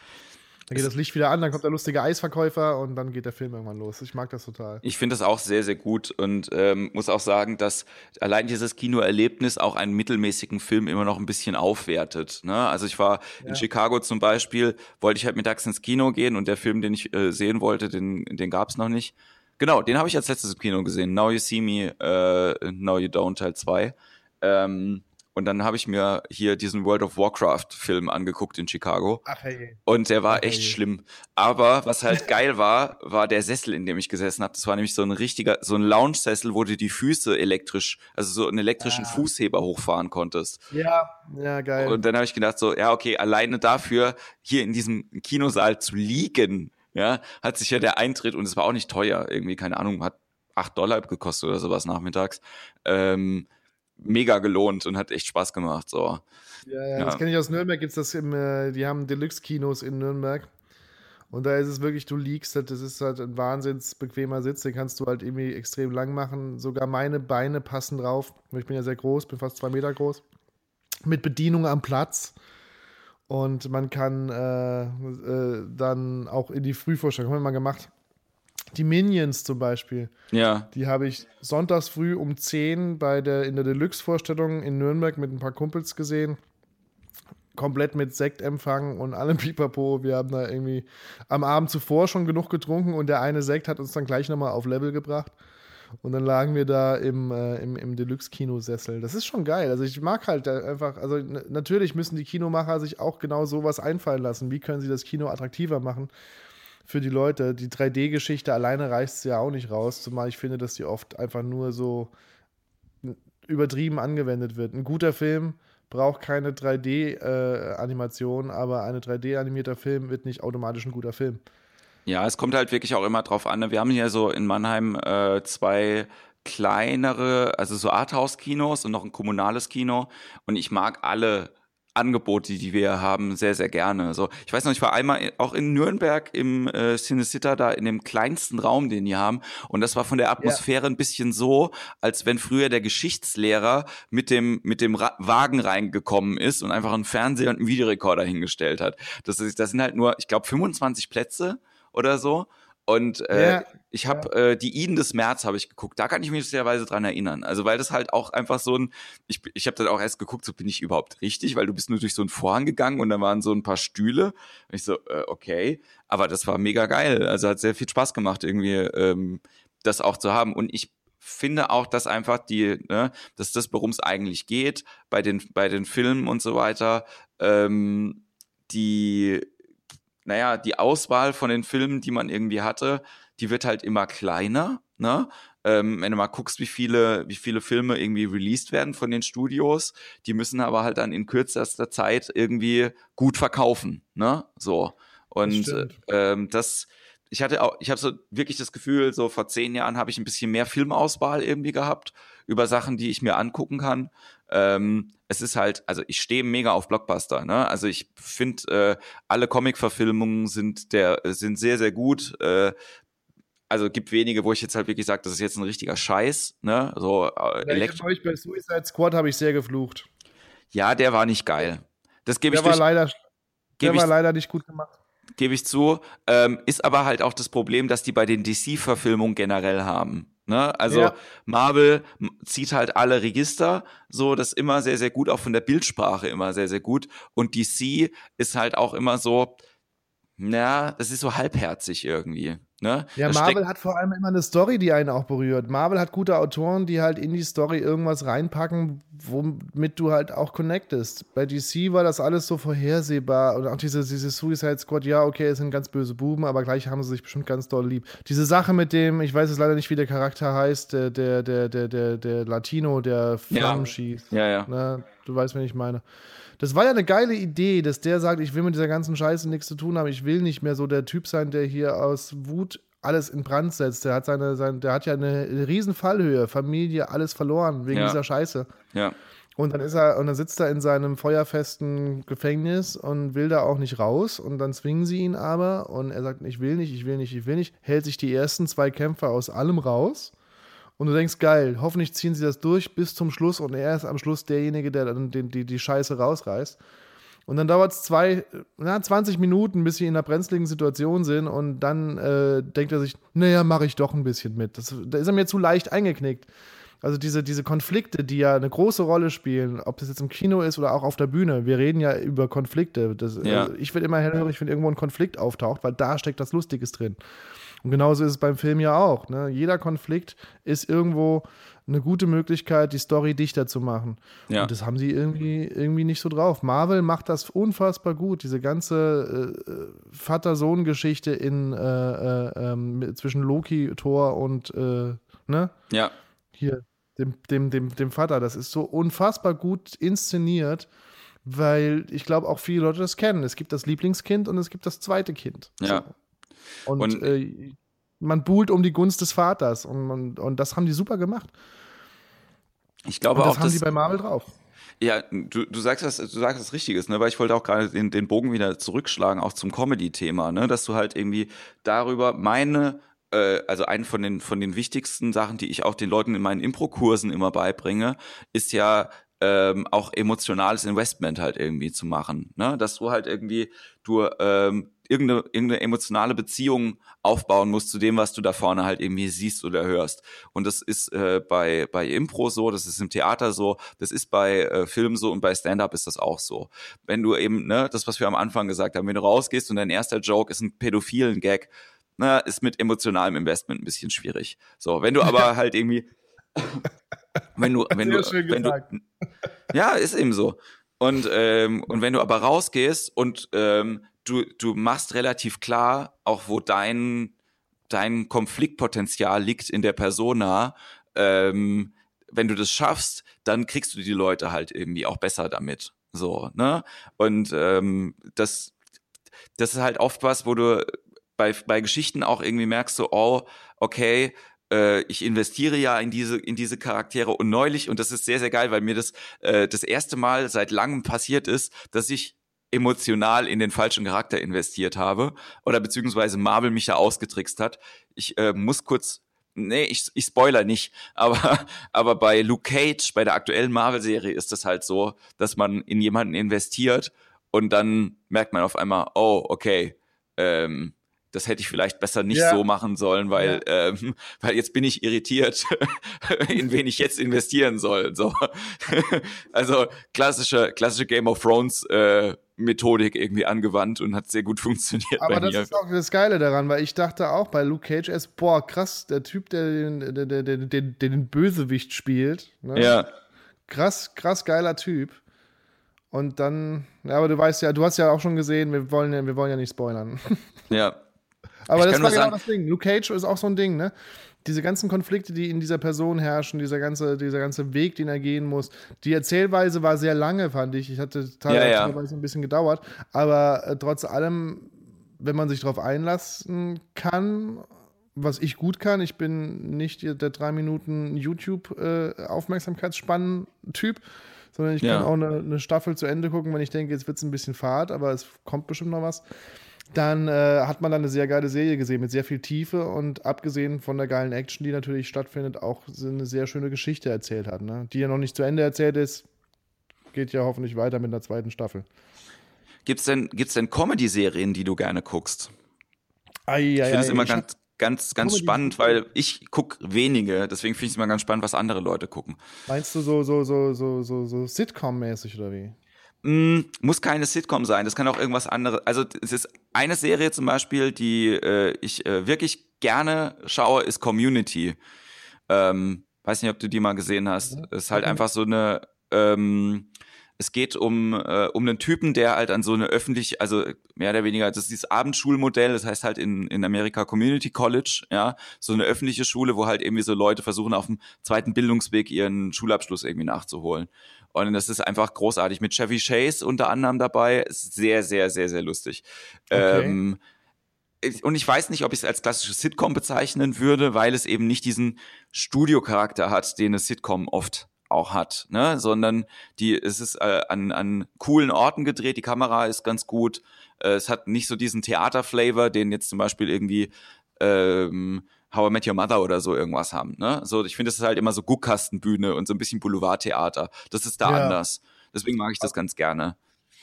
Dann geht das Licht wieder an, dann kommt der lustige Eisverkäufer und dann geht der Film irgendwann los. Ich mag das total. Ich finde das auch sehr, sehr gut und ähm, muss auch sagen, dass allein dieses Kinoerlebnis auch einen mittelmäßigen Film immer noch ein bisschen aufwertet. Ne? Also ich war ja. in Chicago zum Beispiel, wollte ich halt mittags ins Kino gehen und der Film, den ich äh, sehen wollte, den, den gab es noch nicht. Genau, den habe ich als letztes im Kino gesehen. Now You See Me, äh, Now You Don't Teil 2. Ähm, und dann habe ich mir hier diesen World of Warcraft-Film angeguckt in Chicago. Ach, hey. Und der war Ach, echt hey. schlimm. Aber was halt geil war, war der Sessel, in dem ich gesessen habe. Das war nämlich so ein richtiger, so ein Lounge-Sessel, wo du die Füße elektrisch, also so einen elektrischen ah. Fußheber hochfahren konntest. Ja, ja, geil. Und dann habe ich gedacht, so, ja, okay, alleine dafür hier in diesem Kinosaal zu liegen, ja, hat sich ja der Eintritt, und es war auch nicht teuer, irgendwie, keine Ahnung, hat acht Dollar gekostet oder sowas nachmittags. Ähm, mega gelohnt und hat echt Spaß gemacht. So. Ja, ja, ja. das kenne ich aus Nürnberg, gibt's das im, äh, die haben Deluxe-Kinos in Nürnberg. Und da ist es wirklich, du liegst, halt, das ist halt ein wahnsinns bequemer Sitz, den kannst du halt irgendwie extrem lang machen. Sogar meine Beine passen drauf. Ich bin ja sehr groß, bin fast zwei Meter groß. Mit Bedienung am Platz. Und man kann äh, äh, dann auch in die Frühvorstellung, haben wir mal gemacht, die Minions zum Beispiel. Ja. Die habe ich sonntags früh um 10 bei der, in der Deluxe-Vorstellung in Nürnberg mit ein paar Kumpels gesehen. Komplett mit Sektempfang und allem Pipapo. Wir haben da irgendwie am Abend zuvor schon genug getrunken und der eine Sekt hat uns dann gleich nochmal auf Level gebracht. Und dann lagen wir da im, äh, im, im Deluxe-Kinosessel. Das ist schon geil. Also ich mag halt einfach, also natürlich müssen die Kinomacher sich auch genau sowas einfallen lassen. Wie können sie das Kino attraktiver machen? Für die Leute. Die 3D-Geschichte alleine reicht es ja auch nicht raus, zumal ich finde, dass die oft einfach nur so übertrieben angewendet wird. Ein guter Film braucht keine 3D-Animation, äh, aber ein 3D-animierter Film wird nicht automatisch ein guter Film. Ja, es kommt halt wirklich auch immer drauf an. Ne? Wir haben hier so in Mannheim äh, zwei kleinere, also so Arthouse-Kinos und noch ein kommunales Kino. Und ich mag alle Angebote, die wir haben, sehr, sehr gerne. So, ich weiß noch, ich war einmal auch in Nürnberg im äh, Cinecitta, da in dem kleinsten Raum, den die haben. Und das war von der Atmosphäre ja. ein bisschen so, als wenn früher der Geschichtslehrer mit dem, mit dem Ra Wagen reingekommen ist und einfach einen Fernseher und einen Videorekorder hingestellt hat. Das, ist, das sind halt nur, ich glaube, 25 Plätze oder so. Und äh, ja, ich habe äh, die Iden des März habe ich geguckt. Da kann ich mich sehr dran erinnern. Also weil das halt auch einfach so ein, ich, ich habe dann auch erst geguckt, so bin ich überhaupt richtig, weil du bist nur durch so einen Vorhang gegangen und da waren so ein paar Stühle. Und ich so, äh, okay. Aber das war mega geil. Also hat sehr viel Spaß gemacht, irgendwie ähm, das auch zu haben. Und ich finde auch, dass einfach die, ne, dass das, worum es eigentlich geht, bei den, bei den Filmen und so weiter, ähm, die naja, die Auswahl von den Filmen, die man irgendwie hatte, die wird halt immer kleiner, ne? Ähm, wenn du mal guckst, wie viele, wie viele Filme irgendwie released werden von den Studios, die müssen aber halt dann in kürzester Zeit irgendwie gut verkaufen, ne? So. Und das ähm, das, ich hatte auch, ich habe so wirklich das Gefühl, so vor zehn Jahren habe ich ein bisschen mehr Filmauswahl irgendwie gehabt über Sachen, die ich mir angucken kann. Ähm, es ist halt, also ich stehe mega auf Blockbuster. Ne? Also ich finde, äh, alle Comic-Verfilmungen sind der sind sehr sehr gut. Äh, also gibt wenige, wo ich jetzt halt wirklich sage, das ist jetzt ein richtiger Scheiß. Ne? So äh, ja, ich euch bei Suicide Squad habe ich sehr geflucht. Ja, der war nicht geil. Das gebe ich. Der war leider, der war leider nicht gut gemacht gebe ich zu. Ähm, ist aber halt auch das Problem, dass die bei den DC-Verfilmungen generell haben. Ne? Also ja. Marvel zieht halt alle Register, so das immer sehr, sehr gut, auch von der Bildsprache immer sehr, sehr gut. Und DC ist halt auch immer so, na, das ist so halbherzig irgendwie. Ne? Ja, Marvel hat vor allem immer eine Story, die einen auch berührt. Marvel hat gute Autoren, die halt in die Story irgendwas reinpacken, womit du halt auch connectest. Bei DC war das alles so vorhersehbar. Und auch diese, diese Suicide Squad, ja, okay, es sind ganz böse Buben, aber gleich haben sie sich bestimmt ganz doll lieb. Diese Sache mit dem, ich weiß jetzt leider nicht, wie der Charakter heißt, der, der, der, der, der, der Latino, der Flammen Ja. schießt. Ja, ja. Ne? Du weißt, wen ich meine. Das war ja eine geile Idee, dass der sagt, ich will mit dieser ganzen Scheiße nichts zu tun haben. Ich will nicht mehr so der Typ sein, der hier aus Wut alles in Brand setzt. Der hat seine, sein, der hat ja eine riesen Fallhöhe, Familie, alles verloren wegen Ja. dieser Scheiße. Ja. Und dann ist er, und dann sitzt er in seinem feuerfesten Gefängnis und will da auch nicht raus. Und dann zwingen sie ihn aber und er sagt, ich will nicht, ich will nicht, ich will nicht, hält sich die ersten zwei Kämpfe aus allem raus. Und du denkst, geil, hoffentlich ziehen sie das durch bis zum Schluss und er ist am Schluss derjenige, der dann die, die, die Scheiße rausreißt. Und dann dauert es zwei, na, 20 Minuten, bis sie in einer brenzligen Situation sind und dann äh, denkt er sich, naja, mache ich doch ein bisschen mit. Das, da ist er mir zu leicht eingeknickt. Also diese, diese Konflikte, die ja eine große Rolle spielen, ob das jetzt im Kino ist oder auch auf der Bühne. Wir reden ja über Konflikte. Das, Ja. also ich werde immer hellhörig, wenn irgendwo ein Konflikt auftaucht, weil da steckt das Lustiges drin. Und genauso ist es beim Film ja auch. Ne? Jeder Konflikt ist irgendwo eine gute Möglichkeit, die Story dichter zu machen. Ja. Und das haben sie irgendwie, irgendwie nicht so drauf. Marvel macht das unfassbar gut. Diese ganze äh, Vater-Sohn-Geschichte in äh, äh, ähm, zwischen Loki, Thor und äh, ne? Ja. hier, dem, dem, dem, dem Vater. Das ist so unfassbar gut inszeniert, weil ich glaube auch viele Leute das kennen. Es gibt das Lieblingskind und es gibt das zweite Kind. Ja. So. Und, Und- äh, man buhlt um die Gunst des Vaters und, man, und das haben die super gemacht. Ich glaube Und das auch, haben die bei Marvel drauf. Ja, du, du sagst das, du sagst das Richtiges, ne? Weil ich wollte auch gerade den, den Bogen wieder zurückschlagen, auch zum Comedy-Thema, ne? Dass du halt irgendwie darüber meine, äh, also einen von den von den wichtigsten Sachen, die ich auch den Leuten in meinen Impro-Kursen immer beibringe, ist ja ähm, auch emotionales Investment halt irgendwie zu machen, ne? Dass du halt irgendwie du ähm, irgendeine, irgendeine emotionale Beziehung aufbauen musst zu dem, was du da vorne halt irgendwie siehst oder hörst. Und das ist äh, bei, bei Impro so, das ist im Theater so, das ist bei äh, Film so und bei Stand-Up ist das auch so. Wenn du eben, ne, das, was wir am Anfang gesagt haben, wenn du rausgehst und dein erster Joke ist ein pädophilen Gag, na, ist mit emotionalem Investment ein bisschen schwierig. So, wenn du aber halt irgendwie, wenn du, wenn du, wenn du, ja, ist eben so. Und, ähm, und wenn du aber rausgehst und ähm, du, du machst relativ klar, auch wo dein, dein Konfliktpotenzial liegt in der Persona, ähm, wenn du das schaffst, dann kriegst du die Leute halt irgendwie auch besser damit. So, ne? Und ähm, das, das ist halt oft was, wo du bei, bei Geschichten auch irgendwie merkst, so, oh, okay, äh, ich investiere ja in diese, in diese Charaktere und neulich, und das ist sehr, sehr geil, weil mir das äh, das erste Mal seit langem passiert ist, dass ich emotional in den falschen Charakter investiert habe oder beziehungsweise Marvel mich da ausgetrickst hat. Ich äh, muss kurz Nee, ich, ich spoiler nicht, aber, aber bei Luke Cage, bei der aktuellen Marvel-Serie ist es halt so, dass man in jemanden investiert und dann merkt man auf einmal, oh, okay, ähm, das hätte ich vielleicht besser nicht Ja. so machen sollen, weil, ähm, weil jetzt bin ich irritiert, in wen ich jetzt investieren soll. So. also klassische, klassische Game of Thrones äh, Methodik irgendwie angewandt und hat sehr gut funktioniert Aber das mir. ist auch das Geile daran, weil ich dachte auch bei Luke Cage erst, boah, krass, der Typ, der den, der, der, der den Bösewicht spielt. Ne? ja, Krass, krass geiler Typ. Und dann, ja, aber du weißt ja, du hast ja auch schon gesehen, wir wollen ja, wir wollen ja nicht spoilern. ja, Aber Ich das war genau sagen- das Ding. Luke Cage ist auch so ein Ding, ne? Diese ganzen Konflikte, die in dieser Person herrschen, dieser ganze, dieser ganze Weg, den er gehen muss. Die Erzählweise war sehr lange, fand ich. Ich hatte teilweise, Ja, ja. ein bisschen gedauert. Aber äh, trotz allem, wenn man sich darauf einlassen kann, was ich gut kann, ich bin nicht der drei Minuten YouTube-Aufmerksamkeitsspannen-Typ, sondern ich Ja. kann auch eine, eine Staffel zu Ende gucken, wenn ich denke, jetzt wird es ein bisschen fad, aber es kommt bestimmt noch was dann äh, hat man dann eine sehr geile Serie gesehen mit sehr viel Tiefe und abgesehen von der geilen Action, die natürlich stattfindet, auch eine sehr schöne Geschichte erzählt hat, ne? die ja noch nicht zu Ende erzählt ist. Geht ja hoffentlich weiter mit einer zweiten Staffel. Gibt's denn, gibt's denn Comedy-Serien, die du gerne guckst? Ei, Ich ei, finde es immer ich ganz, ganz, ganz Comedy- spannend, weil ich guck wenige, deswegen finde ich es immer ganz spannend, was andere Leute gucken. Meinst du so, so, so, so, so, so Sitcom-mäßig oder wie? Mm, muss keine Sitcom sein, das kann auch irgendwas anderes. Also es ist eine Serie zum Beispiel, die äh, ich äh, wirklich gerne schaue, ist Community. Ähm, weiß nicht, ob du die mal gesehen hast. Ja. Ist halt einfach so eine ähm, es geht um, äh, um einen Typen, der halt an so eine öffentlich, also mehr oder weniger, das ist dieses Abendschulmodell, das heißt halt in, in Amerika Community College, ja, so eine öffentliche Schule, wo halt irgendwie so Leute versuchen, auf dem zweiten Bildungsweg ihren Schulabschluss irgendwie nachzuholen. Und das ist einfach großartig. Mit Chevy Chase unter anderem dabei. Ist sehr, sehr, sehr, sehr lustig. Okay. Ähm, und ich weiß nicht, ob ich es als klassisches Sitcom bezeichnen würde, weil es eben nicht diesen Studiocharakter hat, den es Sitcom oft auch hat, ne? sondern die, es ist äh, an, an coolen Orten gedreht, die Kamera ist ganz gut, äh, es hat nicht so diesen Theaterflavor, den jetzt zum Beispiel irgendwie ähm, How I Met Your Mother oder so irgendwas haben. Ne? So, ich finde, es ist halt immer so Guckkastenbühne und so ein bisschen Boulevardtheater. Das ist da ja. anders. Deswegen mag ich das ganz gerne.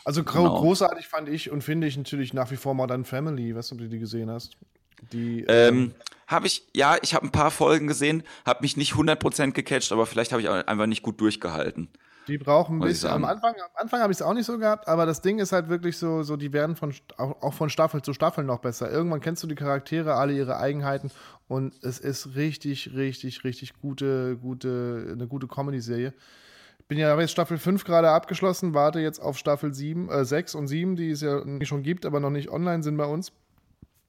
Also genau. großartig fand ich und finde ich natürlich nach wie vor Modern Family. Weißt du, ob du die gesehen hast? Die, ähm, ähm habe ich, ja, ich habe ein paar Folgen gesehen, habe mich nicht 100% gecatcht, aber vielleicht habe ich einfach nicht gut durchgehalten. Die brauchen ein bisschen. Am Anfang, am Anfang habe ich es auch nicht so gehabt, aber das Ding ist halt wirklich so, so die werden von, auch, auch von Staffel zu Staffel noch besser. Irgendwann kennst du die Charaktere, alle ihre Eigenheiten und es ist richtig, richtig, richtig gute, gute, eine gute Comedy-Serie. Ich bin ja jetzt Staffel 5 gerade abgeschlossen, warte jetzt auf Staffel 7, äh, 6 und 7, die es ja schon gibt, aber noch nicht online sind bei uns.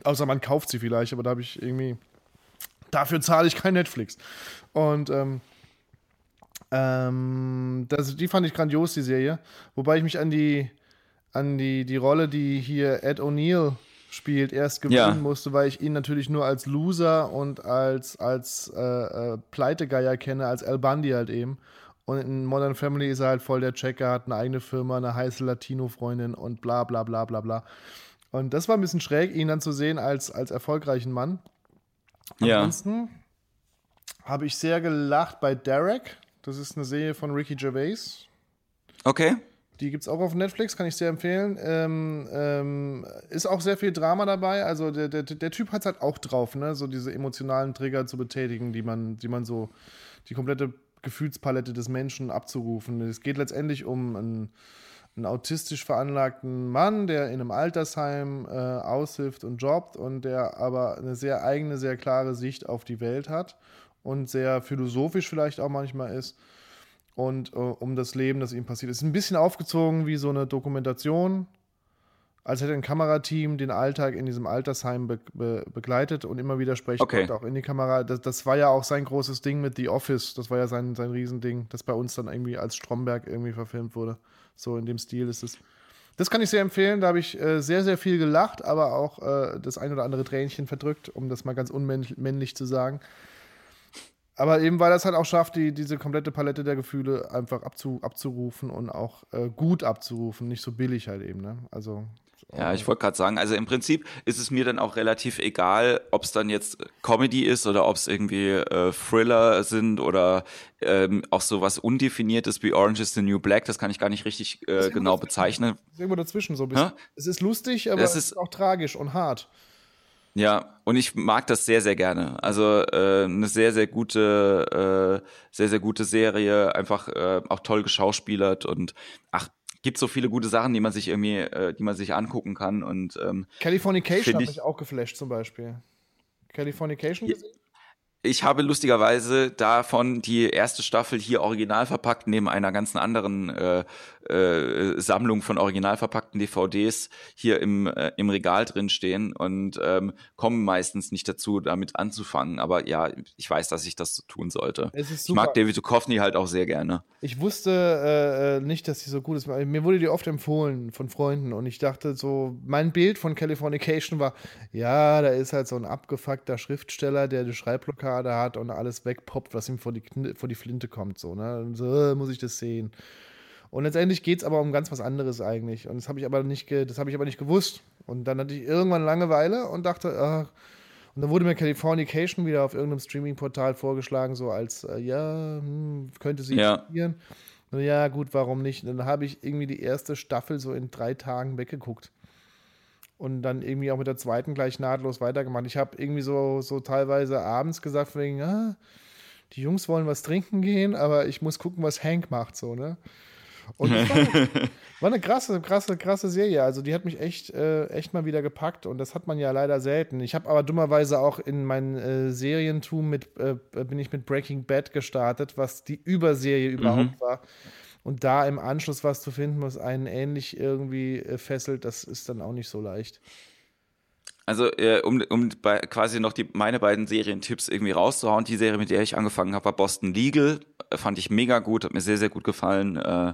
Außer man kauft sie vielleicht, aber da habe ich irgendwie. Dafür zahle ich kein Netflix. Und ähm, ähm, das, die fand ich grandios, die Serie. Wobei ich mich an die, an die, die Rolle, die hier Ed O'Neill spielt, erst gewöhnen ja. musste, weil ich ihn natürlich nur als Loser und als, als äh, äh, Pleitegeier kenne, als Al Bundy halt eben. Und in Modern Family ist er halt voll der Checker, hat eine eigene Firma, eine heiße Latino-Freundin und bla bla bla bla bla. Und das war ein bisschen schräg, ihn dann zu sehen als, als erfolgreichen Mann. Ansonsten ja. habe ich sehr gelacht bei Derek. Das ist eine Serie von Ricky Gervais. Okay. Die gibt es auch auf Netflix, kann ich sehr empfehlen. Ähm, ähm, ist auch sehr viel Drama dabei. Also der, der, der Typ hat es halt auch drauf, ne? so diese emotionalen Trigger zu betätigen, die man, die man so, die komplette Gefühlspalette des Menschen abzurufen. Es geht letztendlich um ein einen autistisch veranlagten Mann, der in einem Altersheim äh, aushilft und jobbt und der aber eine sehr eigene, sehr klare Sicht auf die Welt hat und sehr philosophisch vielleicht auch manchmal ist und äh, um das Leben, das ihm passiert. Es ist ein bisschen aufgezogen wie so eine Dokumentation, als hätte ein Kamerateam den Alltag in diesem Altersheim be be begleitet und immer wieder sprechen okay. auch in die Kamera. Das, das, war ja auch sein großes Ding mit The Office. Das war ja sein, sein Riesending, das bei uns dann irgendwie als Stromberg irgendwie verfilmt wurde. So in dem Stil ist es. Das kann ich sehr empfehlen. Da habe ich äh, sehr, sehr viel gelacht, aber auch äh, das ein oder andere Tränchen verdrückt, um das mal ganz unmännlich zu sagen. Aber eben, weil das halt auch schafft, die, diese komplette Palette der Gefühle einfach abzu, abzurufen und auch äh, gut abzurufen, nicht so billig halt eben. Ne? Also ja, ich wollte gerade sagen, also im Prinzip ist es mir dann auch relativ egal, ob es dann jetzt Comedy ist oder ob es irgendwie äh, Thriller sind oder ähm, auch so was Undefiniertes wie Orange is the New Black, das kann ich gar nicht richtig äh, genau bezeichnen. Ist irgendwo dazwischen so ein bisschen. Hä? Es ist lustig, aber es ist, ist auch tragisch und hart. Ja, und ich mag das sehr, sehr gerne. Also äh, eine sehr, sehr gute, äh, sehr, sehr gute Serie, einfach äh, auch toll geschauspielert und ach, gibt so viele gute Sachen, die man sich irgendwie, äh, die man sich angucken kann. Und ähm, Californication hat mich auch geflasht zum Beispiel. Californication gesehen? Ich habe lustigerweise davon die erste Staffel hier original verpackt neben einer ganzen anderen äh, äh, Sammlung von original verpackten DVDs hier im, äh, im Regal drin stehen und ähm, kommen meistens nicht dazu, damit anzufangen. Aber ja, ich weiß, dass ich das tun sollte. Ich mag David Duchovny halt auch sehr gerne. Ich wusste äh, äh, nicht, dass sie so gut ist. Mir wurde die oft empfohlen von Freunden und ich dachte so, mein Bild von Californication war, ja, da ist halt so ein abgefuckter Schriftsteller, der eine Schreibblockade hat und alles wegpoppt, was ihm vor die, vor die Flinte kommt. So, ne? Und so äh, muss ich das sehen. Und letztendlich geht es aber um ganz was anderes eigentlich. Und das habe ich aber nicht, das habe ich aber nicht gewusst. Und dann hatte ich irgendwann Langeweile und dachte, ach, und dann wurde mir Californication wieder auf irgendeinem Streaming-Portal vorgeschlagen, so als, äh, ja, hm, könnte sie ja. Und ja, gut, warum nicht? Und dann habe ich irgendwie die erste Staffel so in drei Tagen weggeguckt. Und dann irgendwie auch mit der zweiten gleich nahtlos weitergemacht. Ich habe irgendwie so, so teilweise abends gesagt, wegen, ah, die Jungs wollen was trinken gehen, aber ich muss gucken, was Hank macht, so, ne? Und das war, war eine krasse, krasse, krasse Serie. Also die hat mich echt, äh, echt mal wieder gepackt und das hat man ja leider selten. Ich habe aber dummerweise auch in mein äh, Serientum mit, äh, bin ich mit Breaking Bad gestartet, was die Überserie überhaupt mhm. war. Und da im Anschluss was zu finden, was einen ähnlich irgendwie äh, fesselt, das ist dann auch nicht so leicht. Also, äh, um, um bei, quasi noch die, meine beiden Serientipps irgendwie rauszuhauen, die Serie, mit der ich angefangen habe, war Boston Legal. Äh, fand ich mega gut, hat mir sehr, sehr gut gefallen, äh,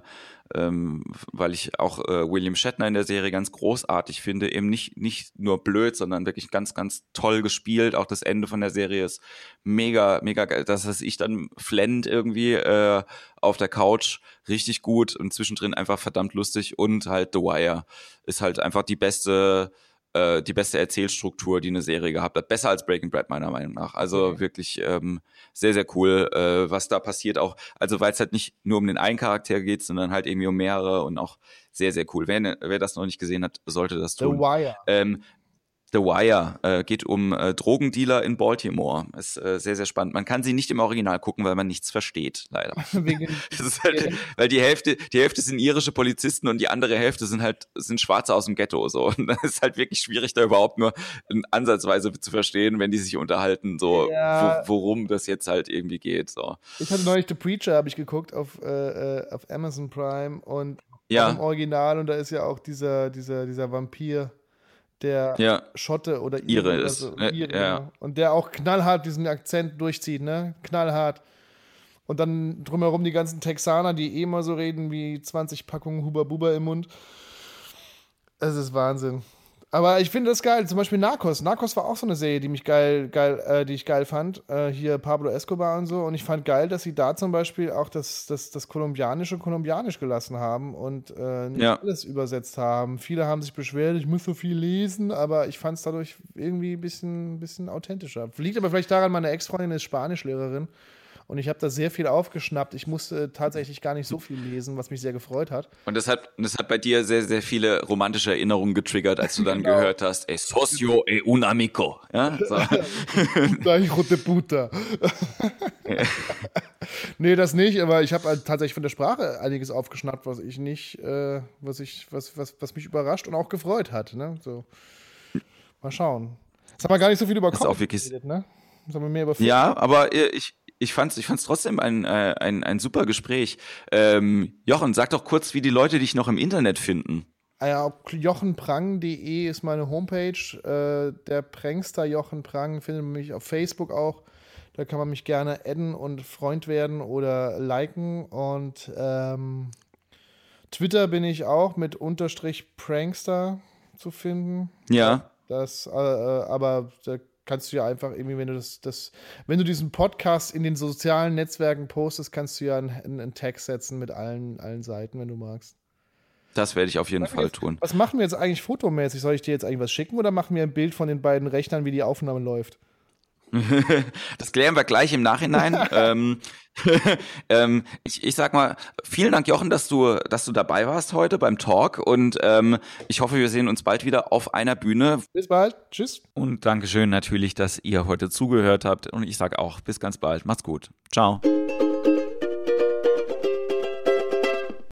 ähm, weil ich auch äh, William Shatner in der Serie ganz großartig finde. Eben nicht, nicht nur blöd, sondern wirklich ganz, ganz toll gespielt. Auch das Ende von der Serie ist mega, mega geil. Das heißt, ich dann flend irgendwie äh, auf der Couch richtig gut und zwischendrin einfach verdammt lustig. Und halt The Wire ist halt einfach die beste äh, die beste Erzählstruktur, die eine Serie gehabt hat. Besser als Breaking Bad, meiner Meinung nach. Also okay. wirklich ähm, sehr, sehr cool, äh, was da passiert auch. Also weil es halt nicht nur um den einen Charakter geht, sondern halt irgendwie um mehrere und auch sehr, sehr cool. Wer, wer das noch nicht gesehen hat, sollte das tun. The Wire. Ähm, The Wire äh, geht um äh, Drogendealer in Baltimore. Ist äh, sehr, sehr spannend. Man kann sie nicht im Original gucken, weil man nichts versteht, leider. halt, weil die Hälfte, die Hälfte sind irische Polizisten und die andere Hälfte sind halt sind Schwarze aus dem Ghetto. So. Und das ist halt wirklich schwierig, da überhaupt nur ansatzweise zu verstehen, wenn die sich unterhalten, so ja. wo, worum das jetzt halt irgendwie geht. So. Ich hatte neulich The Preacher, habe ich geguckt auf, äh, äh, auf Amazon Prime und ja. im Original und da ist ja auch dieser, dieser, dieser Vampir der ja. Schotte oder Ire, Ire ist. So, Ire, ja. Und der auch knallhart diesen Akzent durchzieht, ne? Knallhart. Und dann drumherum die ganzen Texaner, die eh immer so reden wie 20 Packungen Huba Buba im Mund. Es ist Wahnsinn. Aber ich finde das geil. Zum Beispiel Narcos. Narcos war auch so eine Serie, die mich geil, geil, äh, die ich geil fand. Äh, hier Pablo Escobar und so. Und ich fand geil, dass sie da zum Beispiel auch das, das, das Kolumbianische kolumbianisch gelassen haben und äh, nicht ja. alles übersetzt haben. Viele haben sich beschwert, ich muss so viel lesen, aber ich fand es dadurch irgendwie ein bisschen, bisschen authentischer. Liegt aber vielleicht daran, meine Ex-Freundin ist Spanischlehrerin und ich habe da sehr viel aufgeschnappt. Ich musste tatsächlich gar nicht so viel lesen, was mich sehr gefreut hat. Und das hat, das hat bei dir sehr, sehr viele romantische Erinnerungen getriggert, als du dann genau. gehört hast, e socio e un amico. Ja, so. rote puta. nee, das nicht, aber ich habe halt tatsächlich von der Sprache einiges aufgeschnappt, was ich nicht, äh, was ich, was, was, was mich überrascht und auch gefreut hat. Ne? So. Mal schauen. Jetzt haben wir gar nicht so viel über Kopf geredet, ne? ja, aber ich, ich fand's, ich fand's trotzdem ein, äh, ein, ein super Gespräch. Ähm, Jochen, sag doch kurz, wie die Leute dich noch im Internet finden. Ah ja, jochenprang.de ist meine Homepage. Äh, der Prankster Jochen Prang findet mich auf Facebook auch. Da kann man mich gerne adden und Freund werden oder liken. Und ähm, Twitter bin ich auch mit Unterstrich Prankster zu finden. Ja. Das, äh, äh aber da kannst du ja einfach irgendwie, wenn du das, das, wenn du diesen Podcast in den sozialen Netzwerken postest, kannst du ja einen, einen Tag setzen mit allen, allen Seiten, wenn du magst. Das werde ich auf jeden Fall tun. Was machen wir jetzt eigentlich fotomäßig? Soll ich dir jetzt eigentlich was schicken oder machen wir ein Bild von den beiden Rechnern, wie die Aufnahme läuft? das klären wir gleich im Nachhinein. ähm, ähm, ich, ich sag mal, vielen Dank, Jochen, dass du, dass du dabei warst heute beim Talk und ähm, ich hoffe, wir sehen uns bald wieder auf einer Bühne. Bis bald. Tschüss. Und Dankeschön natürlich, dass ihr heute zugehört habt und ich sage auch bis ganz bald. Macht's gut. Ciao.